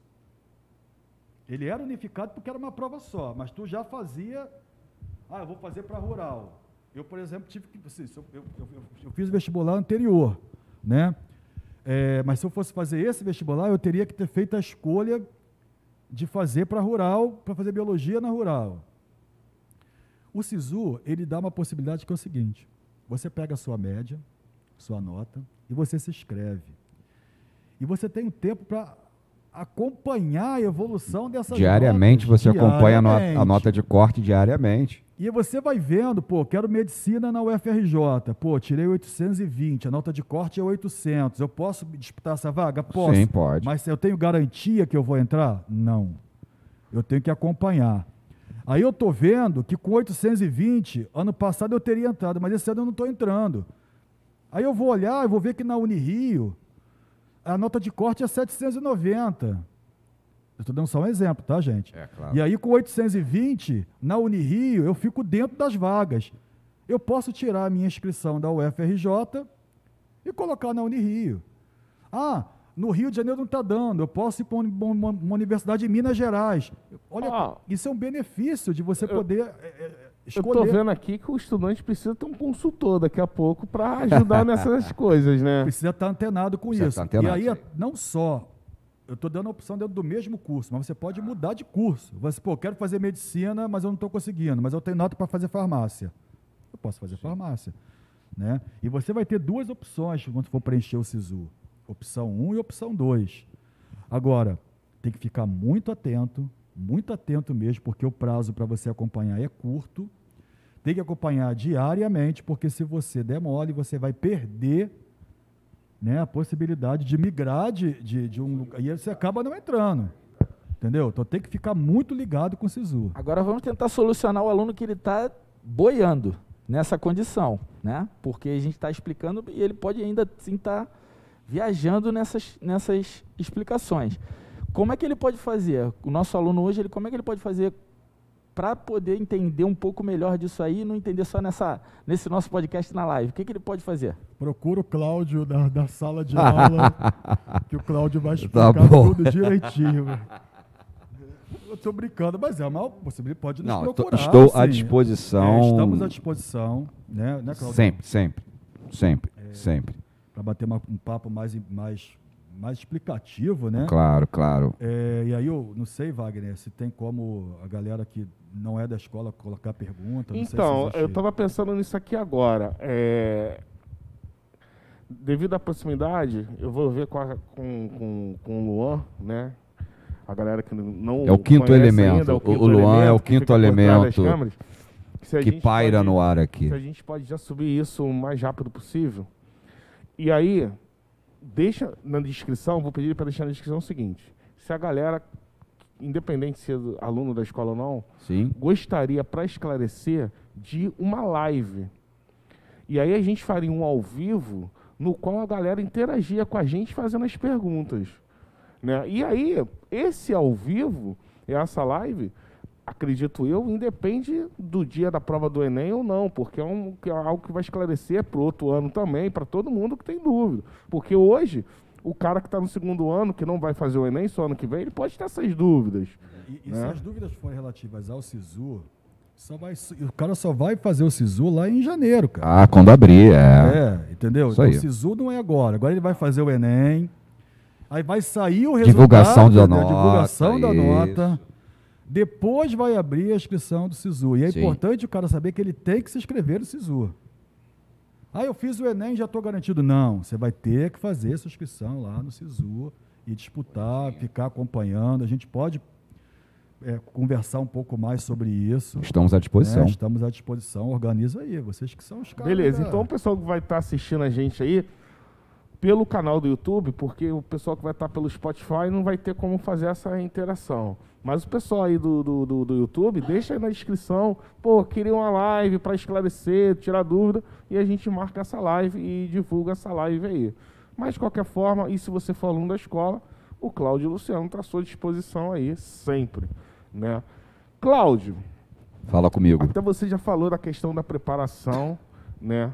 Ele era unificado porque era uma prova só, mas tu já fazia. Ah, eu vou fazer para rural. Eu, por exemplo, tive que. assim, eu- eu- eu- eu fiz o vestibular anterior, né? É, mas se eu fosse fazer esse vestibular, eu teria que ter feito a escolha de fazer para rural, para fazer biologia na rural. O SISU, ele dá uma possibilidade que é o seguinte: você pega a sua média, sua nota, e você se inscreve. E você tem um tempo para acompanhar a evolução dessas Diariamente notas. você acompanha a, a Diariamente. nota de corte diariamente. E você vai vendo, pô, quero medicina na UFRJ. Pô, tirei 820, a nota de corte é 800. Eu posso disputar essa vaga? Posso. Sim, pode. Mas eu tenho garantia que eu vou entrar? Não. Eu tenho que acompanhar. Aí eu tô vendo que com 820, ano passado eu teria entrado, mas esse ano eu não estou entrando. Aí eu vou olhar, eu vou ver que na Unirio a nota de corte é 790. Eu estou dando só um exemplo, tá, gente? É, claro. E aí, com 820, na Unirio, eu fico dentro das vagas. Eu posso tirar a minha inscrição da UFRJ e colocar na Unirio. Ah, no Rio de Janeiro não está dando, eu posso ir para uma, uma- universidade em Minas Gerais. Olha, Ah. isso é um benefício de você poder é, é, escolher. Eu tô vendo aqui que o estudante precisa ter um consultor daqui a pouco para ajudar [laughs] nessas coisas, né? Precisa estar antenado com Precisa isso. estar antenado, e aí, sim. não só, eu estou dando a opção dentro do mesmo curso, mas você pode mudar de curso. Você, pô, quero fazer medicina, mas eu não estou conseguindo, mas eu tenho nota para fazer farmácia. Eu posso fazer farmácia. Né? E você vai ter duas opções quando for preencher o SISU. Opção 1 e opção 2. Agora, tem que ficar muito atento, muito atento mesmo, porque o prazo para você acompanhar é curto. Tem que acompanhar diariamente, porque se você der mole, você vai perder né, a possibilidade de migrar de, de, de um lugar. E você acaba não entrando. Entendeu? Então tem que ficar muito ligado com o SISU. Agora vamos tentar solucionar o aluno que ele está boiando nessa condição, né? Porque a gente está explicando e ele pode ainda sim estar viajando nessas, nessas explicações. Como é que ele pode fazer? O nosso aluno hoje, ele, como é que ele pode fazer para poder entender um pouco melhor disso aí e não entender só nessa, nesse nosso podcast na live? O que, que ele pode fazer? Procura o Cláudio da, da sala de [laughs] aula, que o Cláudio vai Tá explicar bom. tudo direitinho. Eu tô brincando, mas é uma possibilidade, pode nos Não, procurar. estou à assim. disposição. É, estamos à disposição, né, né Cláudio? Sempre, sempre. Sempre, É. sempre. Para bater uma- um papo mais, mais, mais explicativo, né? Claro, claro. É, e aí eu não sei, Wagner, se tem como a galera que não é da escola colocar pergunta. não sei se Então, existe- eu estava pensando nisso aqui agora. É, Devido à proximidade, eu vou ver com, a- com, com, com o Luan, né? A galera que não É o quinto elemento. ainda, O- o Luan é o quinto elemento câmeras, se Que paira pode- no ar aqui. se a gente pode já subir isso o mais rápido possível. E aí, deixa na descrição, vou pedir para deixar na descrição o seguinte: se a galera, independente de ser aluno da escola ou não, Sim. gostaria para esclarecer de uma live. E aí a gente faria um ao vivo no qual a galera interagia com a gente fazendo as perguntas. Né? E aí, esse ao vivo, essa live, acredito eu, independe do dia da prova do Enem ou não, porque é, um, que é algo que vai esclarecer para o outro ano também, para todo mundo que tem dúvida. Porque hoje, o cara que está no segundo ano, que não vai fazer o Enem só ano que vem, ele pode ter essas dúvidas. E, e né? se as dúvidas forem relativas ao SISU, só vai, o cara só vai fazer o SISU lá em janeiro, cara. Ah, quando abrir, é. É, entendeu? Isso então o SISU não é agora. Agora ele vai fazer o Enem. Aí vai sair o resultado. Divulgação da né, nota, Divulgação da isso. nota. Depois vai abrir a inscrição do SISU. E é Sim. importante o cara saber que ele tem que se inscrever no SISU. Ah, eu fiz o Enem e já estou garantido. Não, você vai ter que fazer sua inscrição lá no SISU e disputar, ficar acompanhando. A gente pode é, conversar um pouco mais sobre isso. Estamos à disposição. né? Estamos à disposição. Organiza aí, vocês que são os caras. Beleza, da- então o pessoal que vai estar assistindo a gente aí pelo canal do YouTube, porque o pessoal que vai estar pelo Spotify não vai ter como fazer essa interação. Mas o pessoal aí do, do, do, do YouTube, deixa aí na descrição, pô, queria uma live para esclarecer, tirar dúvida, e a gente marca essa live e divulga essa live aí. Mas de qualquer forma, e se você for aluno da escola, o Cláudio Luciano estão à sua disposição aí, sempre. Né? Cláudio, Fala comigo. até você já falou da questão da preparação, né?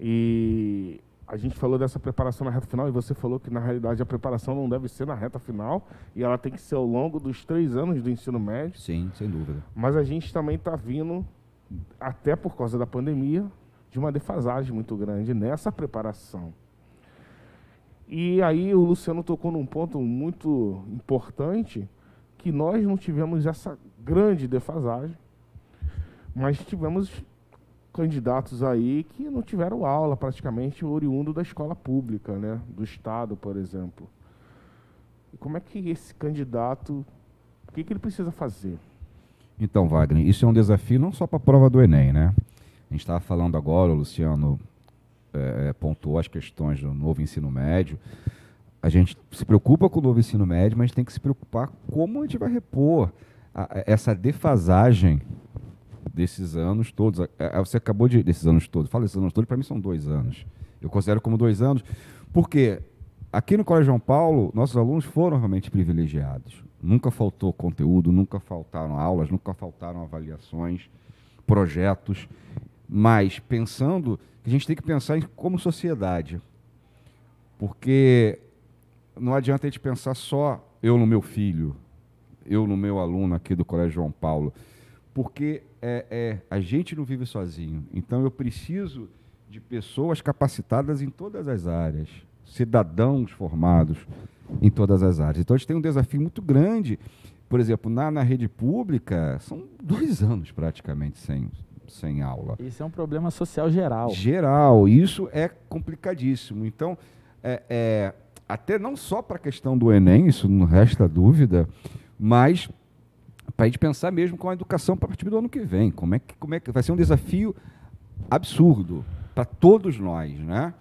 E a gente falou dessa preparação na reta final e você falou que na realidade a preparação não deve ser na reta final e ela tem que ser ao longo dos três anos do ensino médio. Sim, sem dúvida. Mas a gente também está vindo, até por causa da pandemia, de uma defasagem muito grande nessa preparação. E aí o Luciano tocou num ponto muito importante, que nós não tivemos essa grande defasagem, mas tivemos candidatos aí que não tiveram aula praticamente oriundo da escola pública, né, do estado, por exemplo. E como é que esse candidato, o que, que ele precisa fazer? Então, Wagner, isso é um desafio não só para a prova do Enem, né? A gente estava falando agora, o Luciano eh, pontuou as questões do novo ensino médio. A gente se preocupa com o novo ensino médio, mas tem que se preocupar como a gente vai repor a- essa defasagem desses anos todos. Eh, eh, Você acabou de. desses anos todos. Fala esses anos todos, para mim são dois anos. Eu considero como dois anos, porque aqui no Colégio João Paulo, nossos alunos foram realmente privilegiados. Nunca faltou conteúdo, nunca faltaram aulas, nunca faltaram avaliações, projetos. Mas pensando a gente tem que pensar em como sociedade. Porque não adianta a gente pensar só eu no meu filho, eu no meu aluno aqui do Colégio João Paulo. Porque é, é, a gente não vive sozinho. Então eu preciso de pessoas capacitadas em todas as áreas, cidadãos formados em todas as áreas. Então a gente tem um desafio muito grande. Por exemplo, na, na rede pública, são dois anos praticamente sem, sem aula. Isso é um problema social geral. Geral, isso é complicadíssimo. Então, é, é até não só para a questão do Enem, isso não resta dúvida, mas para a gente pensar mesmo com a educação para partir do ano que vem. Como é que, como é que vai ser um desafio absurdo para todos nós, né?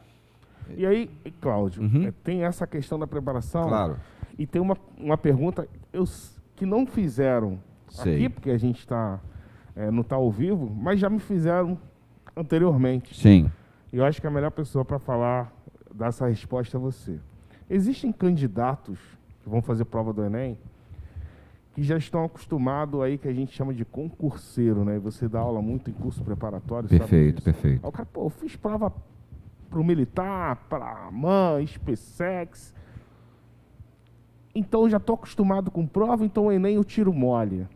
E aí, Cláudio, Uhum. eh, tem essa questão da preparação. Claro. E tem uma, uma pergunta eu, que não fizeram Sei. aqui, porque a gente tá, eh, não está ao vivo, mas já me fizeram anteriormente. Sim. E eu acho que a melhor pessoa para falar dessa resposta é você. Existem candidatos que vão fazer prova do Enem que já estão acostumados aí que a gente chama de concurseiro, né? Você dá aula muito em curso preparatório, Perfeito, perfeito. Aí o cara, pô, eu fiz prova pro militar, pra MAN, SpaceX. Então eu já tô acostumado com prova, então o Enem eu tiro mole.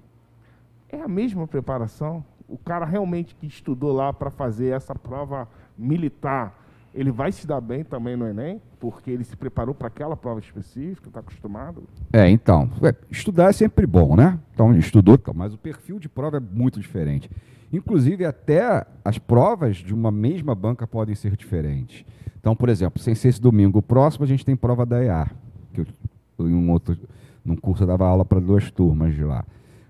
É a mesma preparação? O cara realmente que estudou lá para fazer essa prova militar, ele vai se dar bem também no Enem? Porque ele se preparou para aquela prova específica, está acostumado? É, então, ué, estudar é sempre bom, né? Então, estudou, então, mas o perfil de prova é muito diferente. Inclusive, até as provas de uma mesma banca podem ser diferentes. Então, por exemplo, sem ser esse domingo próximo, a gente tem prova da EAR, que eu, em um outro, num curso eu dava aula para duas turmas de lá.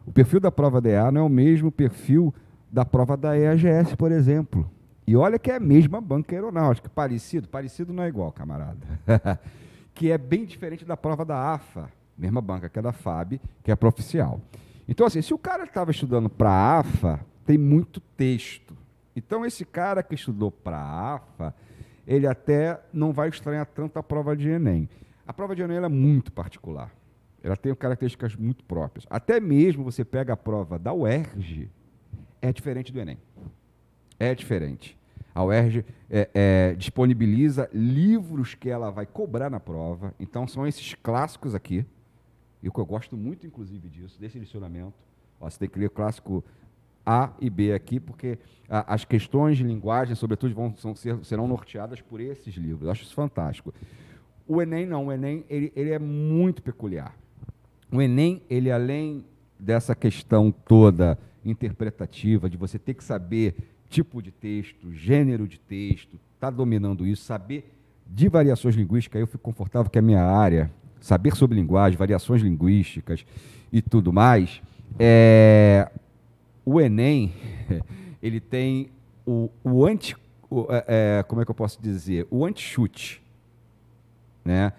O perfil da prova da EAR não é o mesmo perfil da prova da EAGS, por exemplo. E olha que é a mesma banca aeronáutica, parecido, parecido não é igual, camarada. [laughs] que é bem diferente da prova da AFA, mesma banca que é da FAB, que é profissional. Então, assim, se o cara estava estudando para a AFA, tem muito texto. Então, esse cara que estudou para a AFA, ele até não vai estranhar tanto a prova de Enem. A prova de Enem é muito particular. Ela tem características muito próprias. Até mesmo você pega a prova da UERJ, é diferente do Enem. É diferente. A UERJ é, é, disponibiliza livros que ela vai cobrar na prova. Então, são esses clássicos aqui. E o que eu gosto muito, inclusive, disso, desse licionamento. Você tem que ler o clássico A e B aqui, porque a, as questões de linguagem, sobretudo, vão, são, ser, serão norteadas por esses livros. Eu acho isso fantástico. O Enem não. O Enem ele, ele é muito peculiar. O Enem, ele além dessa questão toda interpretativa, de você ter que saber tipo de texto, gênero de texto, tá dominando isso, saber de variações linguísticas, eu fico confortável que a minha área, saber sobre linguagem, variações linguísticas e tudo mais, é, o Enem, [laughs] ele tem o, o anti, o, é, é, como é que eu posso dizer, o anti-chute, né?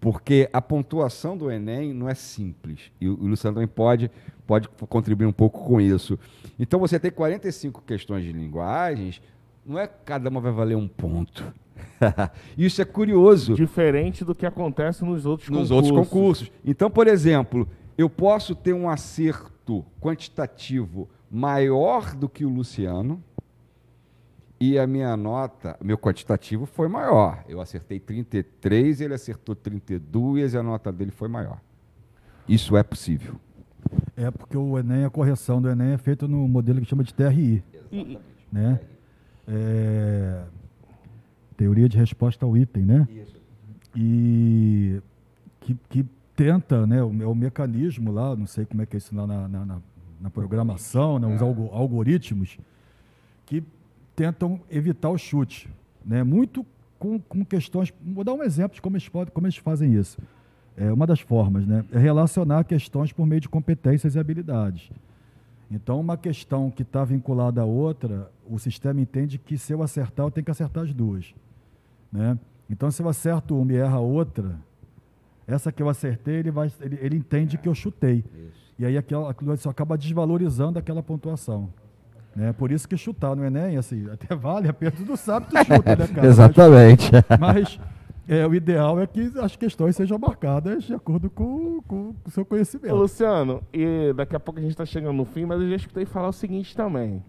Porque a pontuação do Enem não é simples. E o, o Luciano também pode, pode contribuir um pouco com isso. Então, você tem 45 questões de linguagens, não é que cada uma vai valer um ponto. [laughs] isso é curioso Diferente do que acontece nos outros nos concursos. outros concursos. Então, por exemplo, eu posso ter um acerto quantitativo maior do que o Luciano e a minha nota, meu quantitativo foi maior. Eu acertei 33, ele acertou 32 e a nota dele foi maior. Isso é possível. É porque o Enem, a correção do Enem é feita no modelo que chama de TRI, E- né? É, teoria de resposta ao item, né? E que, que tenta, né? O, é o mecanismo lá, não sei como é que é isso lá na, na, na- programação, né, os algo- algoritmos, que tentam evitar o chute, né? Muito com, com questões. Vou dar um exemplo de como eles, podem, como eles fazem isso. É uma das formas, né? É relacionar questões por meio de competências e habilidades. Então, uma questão que está vinculada à outra, o sistema entende que se eu acertar, eu tenho que acertar as duas. Né? Então, se eu acerto uma e erro a outra, essa que eu acertei, ele, vai, ele, ele entende que eu chutei. E aí aquilo, aquilo isso acaba desvalorizando aquela pontuação. Né? Por isso que chutar no Enem, assim, [laughs] até vale a não sabe, tu chuta, né, cara? [laughs] Exatamente. Mas, mas, é, o ideal é que as questões sejam marcadas de acordo com, com o seu conhecimento. Luciano, e daqui a pouco a gente está chegando no fim, mas eu já escutei falar o seguinte também.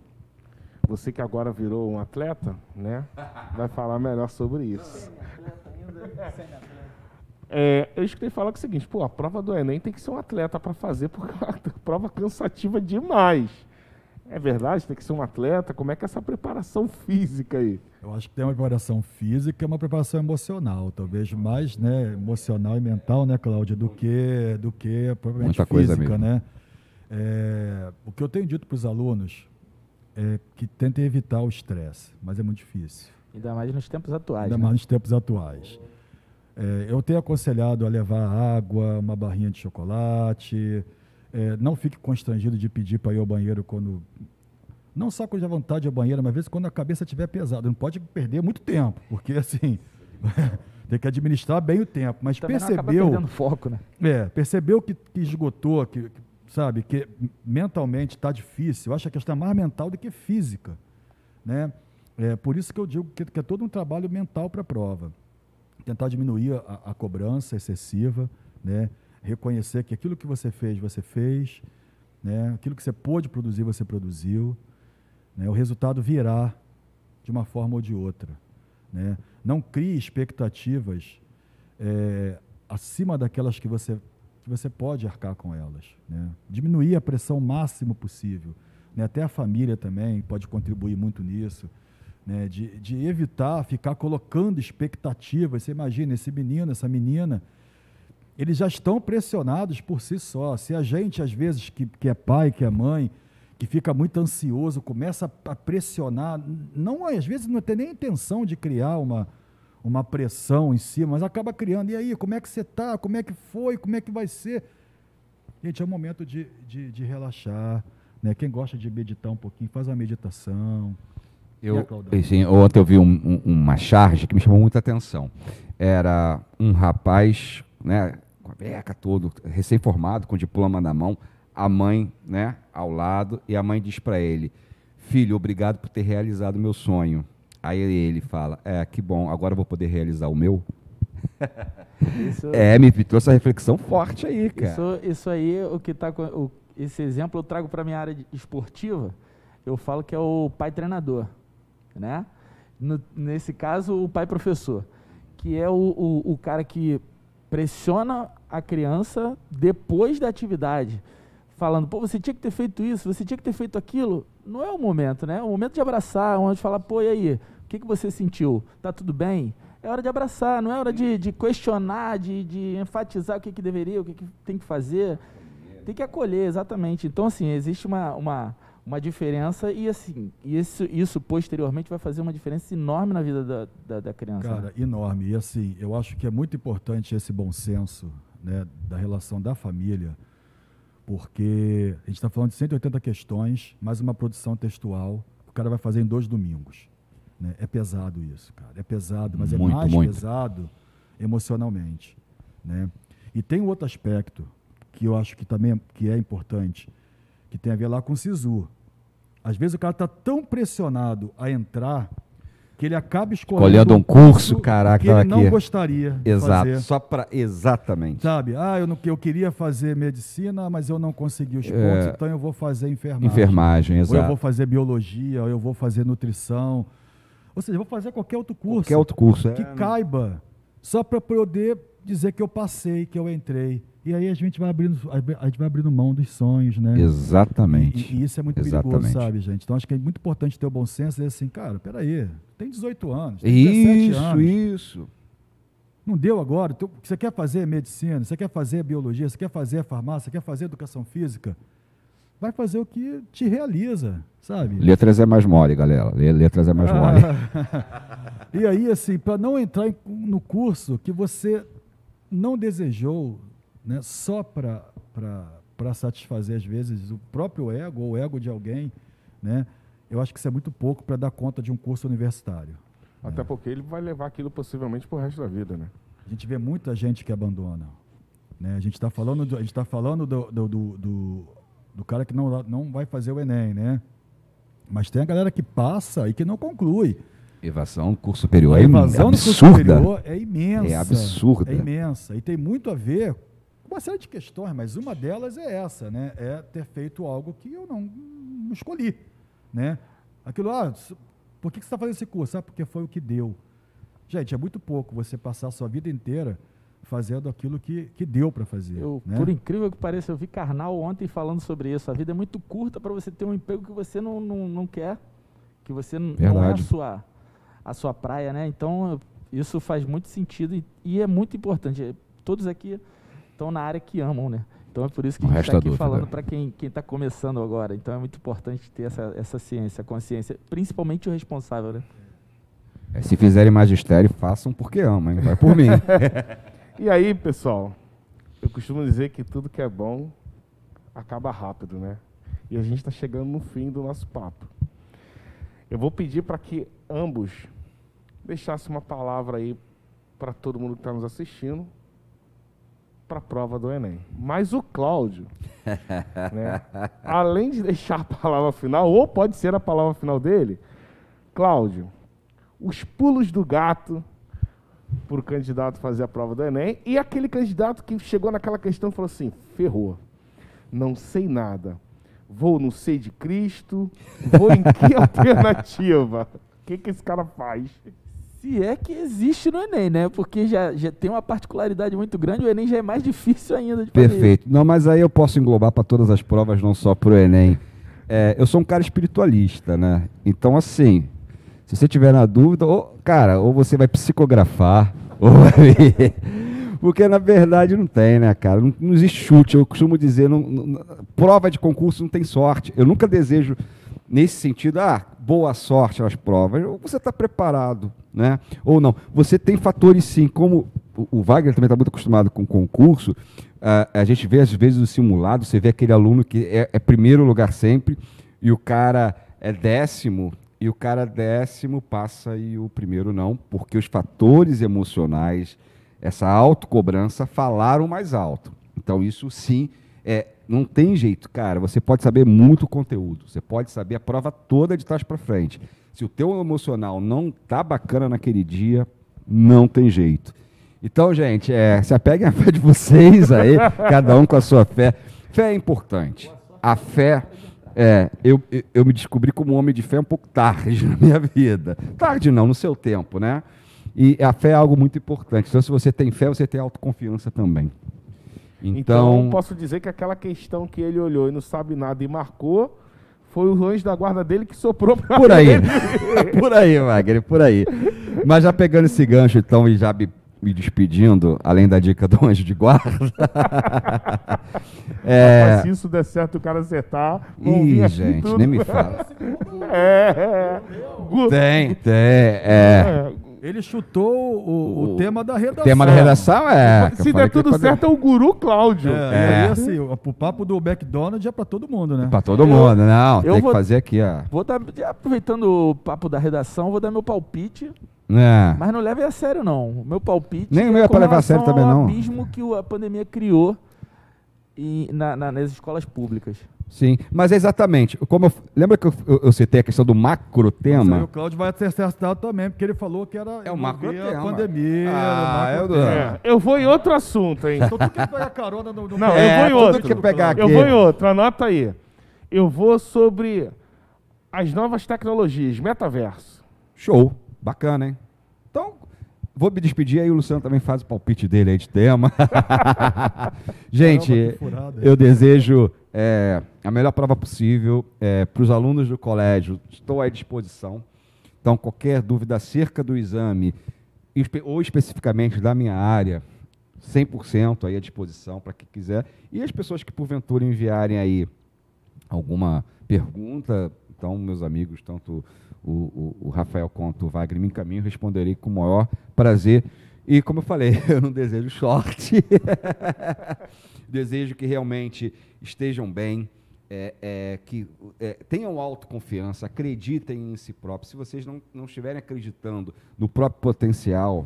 Você que agora virou um atleta, né? [laughs] Vai falar melhor sobre isso. É, eu escutei falar que é o seguinte, pô, a prova do Enem tem que ser um atleta para fazer, porque é uma [laughs] prova cansativa demais. É verdade? Tem que ser um atleta? Como é que é essa preparação física aí? Eu acho que tem uma preparação física e uma preparação emocional, talvez mais né, emocional e mental, né, Cláudia, do que, do que propriamente Muita coisa física, mesmo. né? É, o que eu tenho dito para os alunos é que tentem evitar o estresse, mas é muito difícil. Ainda mais nos tempos atuais. Ainda né? mais nos tempos atuais. É, eu tenho aconselhado a levar água, uma barrinha de chocolate. É, não fique constrangido de pedir para ir ao banheiro quando. Não só quando já vontade ao banheiro, mas às vezes quando a cabeça estiver pesada. Não pode perder muito tempo, porque assim. [laughs] tem que administrar bem o tempo. Mas Também percebeu. foco, né? É, percebeu que, que esgotou, que, que, sabe, que mentalmente está difícil. Eu acho que a questão é mais mental do que física, né? É por isso que eu digo que, que é todo um trabalho mental para a prova. Tentar diminuir a, a cobrança excessiva, né? Reconhecer que aquilo que você fez, você fez, né? Aquilo que você pôde produzir, você produziu, né? O resultado virá de uma forma ou de outra, né? Não crie expectativas é, acima daquelas que você, que você pode arcar com elas. Né? Diminuir a pressão o máximo possível. Né? Até a família também pode contribuir muito nisso. Né? De, de evitar ficar colocando expectativas. Você imagina, esse menino, essa menina, eles já estão pressionados por si só. Se a gente, às vezes, que, que é pai, que é mãe, que fica muito ansioso, começa a pressionar, não às vezes não tem nem intenção de criar uma, uma pressão em cima, mas acaba criando. E aí, como é que você está? Como é que foi? Como é que vai ser? Gente, é o momento de, de, de relaxar. Né? Quem gosta de meditar um pouquinho, faz a meditação. Eu, sim, ontem eu vi um- um- uma charge que me chamou muita atenção. Era um rapaz, né, com a beca todo, recém-formado, com diploma na mão, a mãe, né, ao lado, e a mãe diz para ele: Filho, obrigado por ter realizado o meu sonho. Aí ele fala: É, que bom, agora eu vou poder realizar o meu. [laughs] Isso, É, me trouxe essa reflexão forte aí, cara. isso, isso aí, o que tá com, o- esse exemplo eu trago para minha área esportiva. Eu falo que é o pai treinador, né? No- nesse caso, o pai professor, que é o, o, o cara que pressiona a criança depois da atividade, falando, pô, você tinha que ter feito isso, você tinha que ter feito aquilo. Não é o momento, né? É o momento de abraçar, onde falar, pô, e aí, o que, que você sentiu? Tá tudo bem? É hora de abraçar, não é hora de, de questionar, de, de enfatizar o que, que deveria, o que, que tem que fazer. Tem que acolher, exatamente. Então, assim, existe uma, uma, uma diferença e, assim, isso, isso posteriormente vai fazer uma diferença enorme na vida da, da, da criança. né? Cara, enorme. E assim, eu acho que é muito importante esse bom senso né, da relação da família, porque a gente está falando de 180 questões, mais uma produção textual, o cara vai fazer em dois domingos. né? É pesado isso, cara. É pesado, mas Muito, é mais muito. pesado emocionalmente. Né? E tem um outro aspecto que eu acho que também é, que é importante, que tem a ver lá com o SISU. Às vezes o cara está tão pressionado a entrar que ele acaba escolhendo Escolhendo um curso, caraca, que ele não aqui. gostaria Exato, fazer. só para exatamente. Sabe? Ah, eu, não, eu queria fazer medicina, mas eu não consegui os pontos, É. então eu vou fazer enfermagem. Enfermagem, Ou eu vou exato. fazer biologia, ou eu vou fazer nutrição. Ou seja, eu vou fazer qualquer outro curso Qualquer outro curso. é, que né? caiba, só para poder dizer que eu passei, que eu entrei. E aí a gente vai abrindo, a gente vai abrindo mão dos sonhos, né? Exatamente. E, e isso é muito Exatamente. perigoso, sabe, gente? Então acho que é muito importante ter o bom senso e dizer assim, cara, peraí, tem 18 anos, tem 17 Isso, anos. isso. Não deu agora? Tu- Você quer fazer medicina, você quer fazer biologia, você quer fazer farmácia, você quer fazer educação física? Vai fazer o que te realiza, sabe? Letras é mais mole, galera. Le- Letras é mais mole. Ah, [laughs] e aí, assim, para não entrar no curso que você não desejou, né, só para satisfazer, às vezes, o próprio ego ou o ego de alguém, né, eu acho que isso é muito pouco para dar conta de um curso universitário. Até porque ele vai levar aquilo possivelmente pro resto da vida, né? A gente vê muita gente que abandona. Né? A gente está falando, do, a gente tá falando do, do, do, do- do cara que não, não vai fazer o Enem, né? Mas tem a galera que passa e que não conclui. Evasão, curso superior a é evasão no curso superior é imensa. É absurda. É imensa. E tem muito a ver uma série de questões, mas uma delas é essa, né? É ter feito algo que eu não, não escolhi, né? Aquilo, ah, por que você está fazendo esse curso? Ah, porque foi o que deu. Gente, é muito pouco você passar a sua vida inteira fazendo aquilo que, que deu para fazer. Eu, né? Por incrível que pareça, eu vi Karnal ontem falando sobre isso. A vida é muito curta para você ter um emprego que você não, não, não quer, que você n- não é a Verdade. sua, a sua praia, né? Então, isso faz muito sentido e, e é muito importante. Todos aqui estão na área que amam, né? Então é por isso que Não a gente está resta aqui dúvida. falando para quem está começando agora. Então é muito importante ter essa, essa ciência, consciência, principalmente o responsável, né? É, se fizerem magistério, façam porque amam, hein? Vai por mim. [laughs] E aí, pessoal, eu costumo dizer que tudo que é bom acaba rápido, né? E a gente está chegando no fim do nosso papo. Eu vou pedir para que ambos deixassem uma palavra aí para todo mundo que está nos assistindo para a prova do Enem. Mas o Cláudio, [laughs] né, além de deixar a palavra final, ou pode ser a palavra final dele, Cláudio, os pulos do gato para o candidato fazer a prova do Enem e aquele candidato que chegou naquela questão e falou assim: ferrou, não sei nada, vou no sei de Cristo, vou em que [laughs] alternativa? O que, que esse cara faz? Se é que existe no Enem, né? Porque já, já tem uma particularidade muito grande, o Enem já é mais difícil ainda de fazer. Perfeito. Não, mas aí eu posso englobar para todas as provas, não só para o Enem. É, eu sou um cara espiritualista, né? Então, assim, se você tiver na dúvida, ou, cara, ou você vai psicografar, [laughs] ou vai. Porque na verdade não tem, né, cara? Não, não existe chute. Eu costumo dizer, não- não- prova de concurso não tem sorte. Eu nunca desejo, nesse sentido, ah, boa sorte nas provas. Ou você está preparado, né? Ou não. Você tem fatores sim, como o, Wagner também está muito acostumado com concurso. a gente vê às vezes o simulado, você vê aquele aluno que é, é primeiro lugar sempre e o cara é décimo e o cara décimo passa e o primeiro não, porque os fatores emocionais, essa autocobrança falaram mais alto. Então isso sim, é, não tem jeito, cara. Você pode saber muito conteúdo, você pode saber a prova toda de trás para frente. Se o teu emocional não tá bacana naquele dia, não tem jeito. Então, gente, é, se apeguem à fé de vocês aí, [laughs] cada um com a sua fé. Fé é importante. A fé, é, eu, eu, me descobri como um homem de fé um pouco tarde [laughs] na minha vida. Tarde não, no seu tempo, né? E a fé é algo muito importante. Então, se você tem fé, você tem autoconfiança também. Então, Então, posso dizer que aquela questão que ele olhou e não sabe nada e marcou foi o anjo da guarda dele que soprou para por aí. [laughs] por aí, Wagner, por aí. Mas já pegando esse gancho, então, e já me, me despedindo, além da dica do anjo de guarda. [laughs] é, Mas se isso der certo, o cara acertar, Ih, gente, tudo. nem me fala. É, [laughs] é. Tem, tem. É. é. Ele chutou o, o O tema da redação. Tema da redação é. eu Se der tudo certo, é o guru Cláudio. É, É. E aí, assim, o, o papo do McDonald's é pra todo mundo, né? Pra todo mundo, não. eu tem vou- que fazer aqui, ó. Vou dar, aproveitando o papo da redação, vou dar meu palpite, É. mas não leve a sério não. O meu palpite Nem o meu é pra levar a sério também, não. abismo que o- a pandemia criou em- na- na- nas escolas públicas. Sim, mas é exatamente. Como eu- lembra que eu, eu- eu citei a questão do macro aí tema? o Cláudio vai ter acertado também, porque ele falou que era É o envolver macrotema. a pandemia. Ah, o é o do- macrotema. É, Eu vou em outro assunto, hein? Então tu quer pegar carona no, no Não, É, eu vou em tudo outro. que pegar aqui. Eu vou em outro, anota aí. Eu vou sobre as novas tecnologias, metaverso. Show. Bacana, hein? Então, vou me despedir aí, o Luciano também faz o palpite dele aí de tema. [laughs] Gente, eu desejo é, a melhor prova possível para os alunos do colégio. Estou à disposição. Então, qualquer dúvida acerca do exame, ou especificamente da minha área, 100% aí à disposição para quem quiser. E as pessoas que porventura enviarem aí alguma pergunta, então, meus amigos, tanto o, o- o Rafael quanto o Wagner me encaminham, responderei com o maior prazer. E, como eu falei, [laughs] eu não desejo sorte. [laughs] desejo que realmente estejam bem, é, é, que é, tenham autoconfiança, acreditem em si próprios. Se vocês não, não estiverem acreditando no próprio potencial,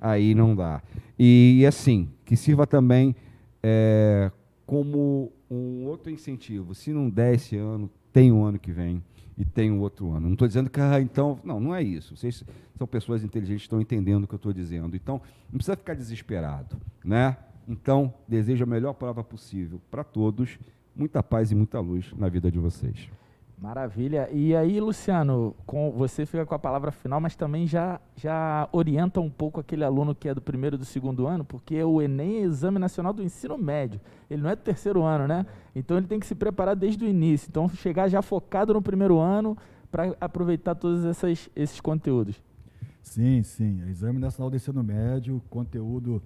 aí não dá. E, assim, que sirva também é, como um outro incentivo. Se não der esse ano, tem o ano que vem e tem o outro ano. Não estou dizendo que, ah, então. Não, não é isso. Vocês são pessoas inteligentes, estão entendendo o que eu estou dizendo. Então, não precisa ficar desesperado. Né? Então, desejo a melhor prova possível para todos. Muita paz e muita luz na vida de vocês. Maravilha. E aí, Luciano, com você fica com a palavra final, mas também já, já orienta um pouco aquele aluno que é do primeiro e do segundo ano, porque o Enem é Exame Nacional do Ensino Médio. Ele não é do terceiro ano, né? Então ele tem que se preparar desde o início. Então chegar já focado no primeiro ano para aproveitar todos essas, esses conteúdos. Sim, sim. Exame Nacional do Ensino Médio, conteúdo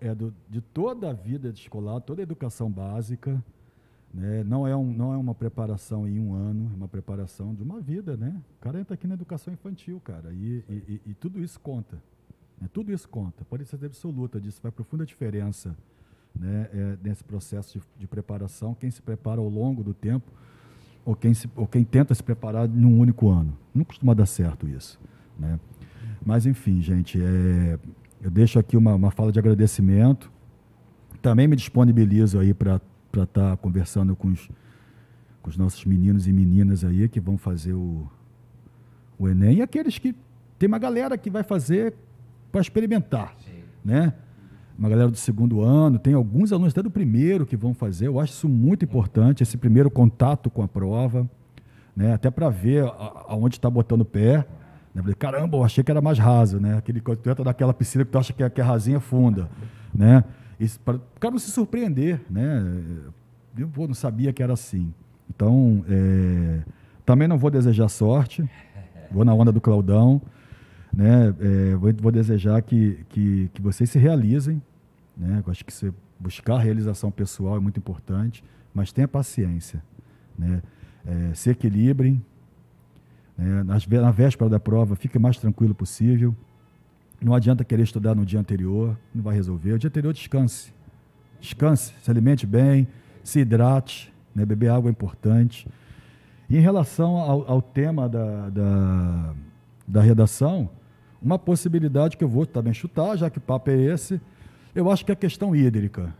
é do, de toda a vida escolar, toda a educação básica. Né? Não, é um, não é uma preparação em um ano, é uma preparação de uma vida, né? O cara entra aqui na educação infantil, cara, e, e, e tudo isso conta. Né? Tudo isso conta. Pode ser absoluta disso, faz profunda diferença né? É, nesse processo de, de, preparação, quem se prepara ao longo do tempo ou quem, se, ou quem tenta se preparar num único ano. Não costuma dar certo isso. Né? Mas, enfim, gente, é, eu deixo aqui uma, uma fala de agradecimento. Também me disponibilizo aí para estar tá conversando com os, com os nossos meninos e meninas aí que vão fazer o, o Enem e aqueles que. Tem uma galera que vai fazer para experimentar. Sim. Né? Uma galera do segundo ano, tem alguns alunos até do primeiro que vão fazer. Eu acho isso muito importante, esse primeiro contato com a prova, né? até para ver aonde está botando o pé. Né? Falei, caramba, eu achei que era mais raso, né? Aquele quando tu entra naquela piscina que tu acha que é, que é rasinha funda, né? Para o cara não se surpreender, né? Eu pô, não sabia que era assim. Então, é, também não vou desejar sorte, vou na onda do Claudão, né? É, vou, vou, desejar que, que, que vocês se realizem, né? Eu acho que você buscar a realização pessoal é muito importante, mas tenha paciência, né? É, se equilibrem, né? Na véspera da prova, fique o mais tranquilo possível. Não adianta querer estudar no dia anterior, não vai resolver. O dia anterior, descanse. Descanse, se alimente bem, se hidrate, né? beber água é importante. E em relação ao, ao tema da, da, da, redação, uma possibilidade que eu vou também chutar, já que papo é esse, eu acho que é a questão hídrica,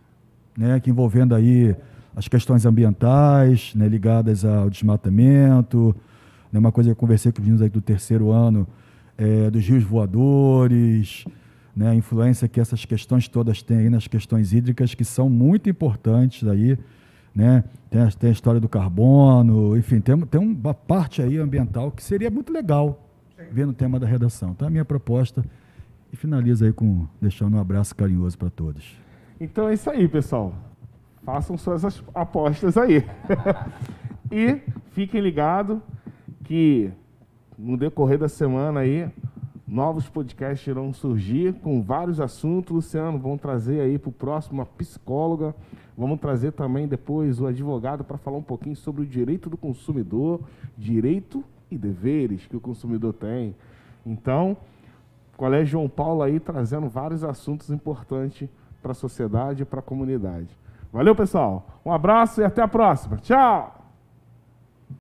né? que envolvendo aí as questões ambientais, né? ligadas ao desmatamento, né, uma coisa que eu conversei com os meninos aí do terceiro ano, é, dos rios voadores, né, a influência que essas questões todas têm aí nas questões hídricas, que são muito importantes aí, né? Tem a, tem a história do carbono, enfim, tem, tem uma parte aí ambiental que seria muito legal ver no tema da redação. Então, a minha proposta e finaliza aí com deixando um abraço carinhoso para todos. Então é isso aí, pessoal. Façam suas apostas aí. [laughs] e fiquem ligados que no decorrer da semana aí, novos podcasts irão surgir com vários assuntos. Luciano, vamos trazer aí para o próximo a psicóloga. Vamos trazer também depois o advogado para falar um pouquinho sobre o direito do consumidor, direito e deveres que o consumidor tem. Então, Colégio João Paulo aí trazendo vários assuntos importantes para a sociedade e para a comunidade. Valeu, pessoal. Um abraço e até a próxima. Tchau!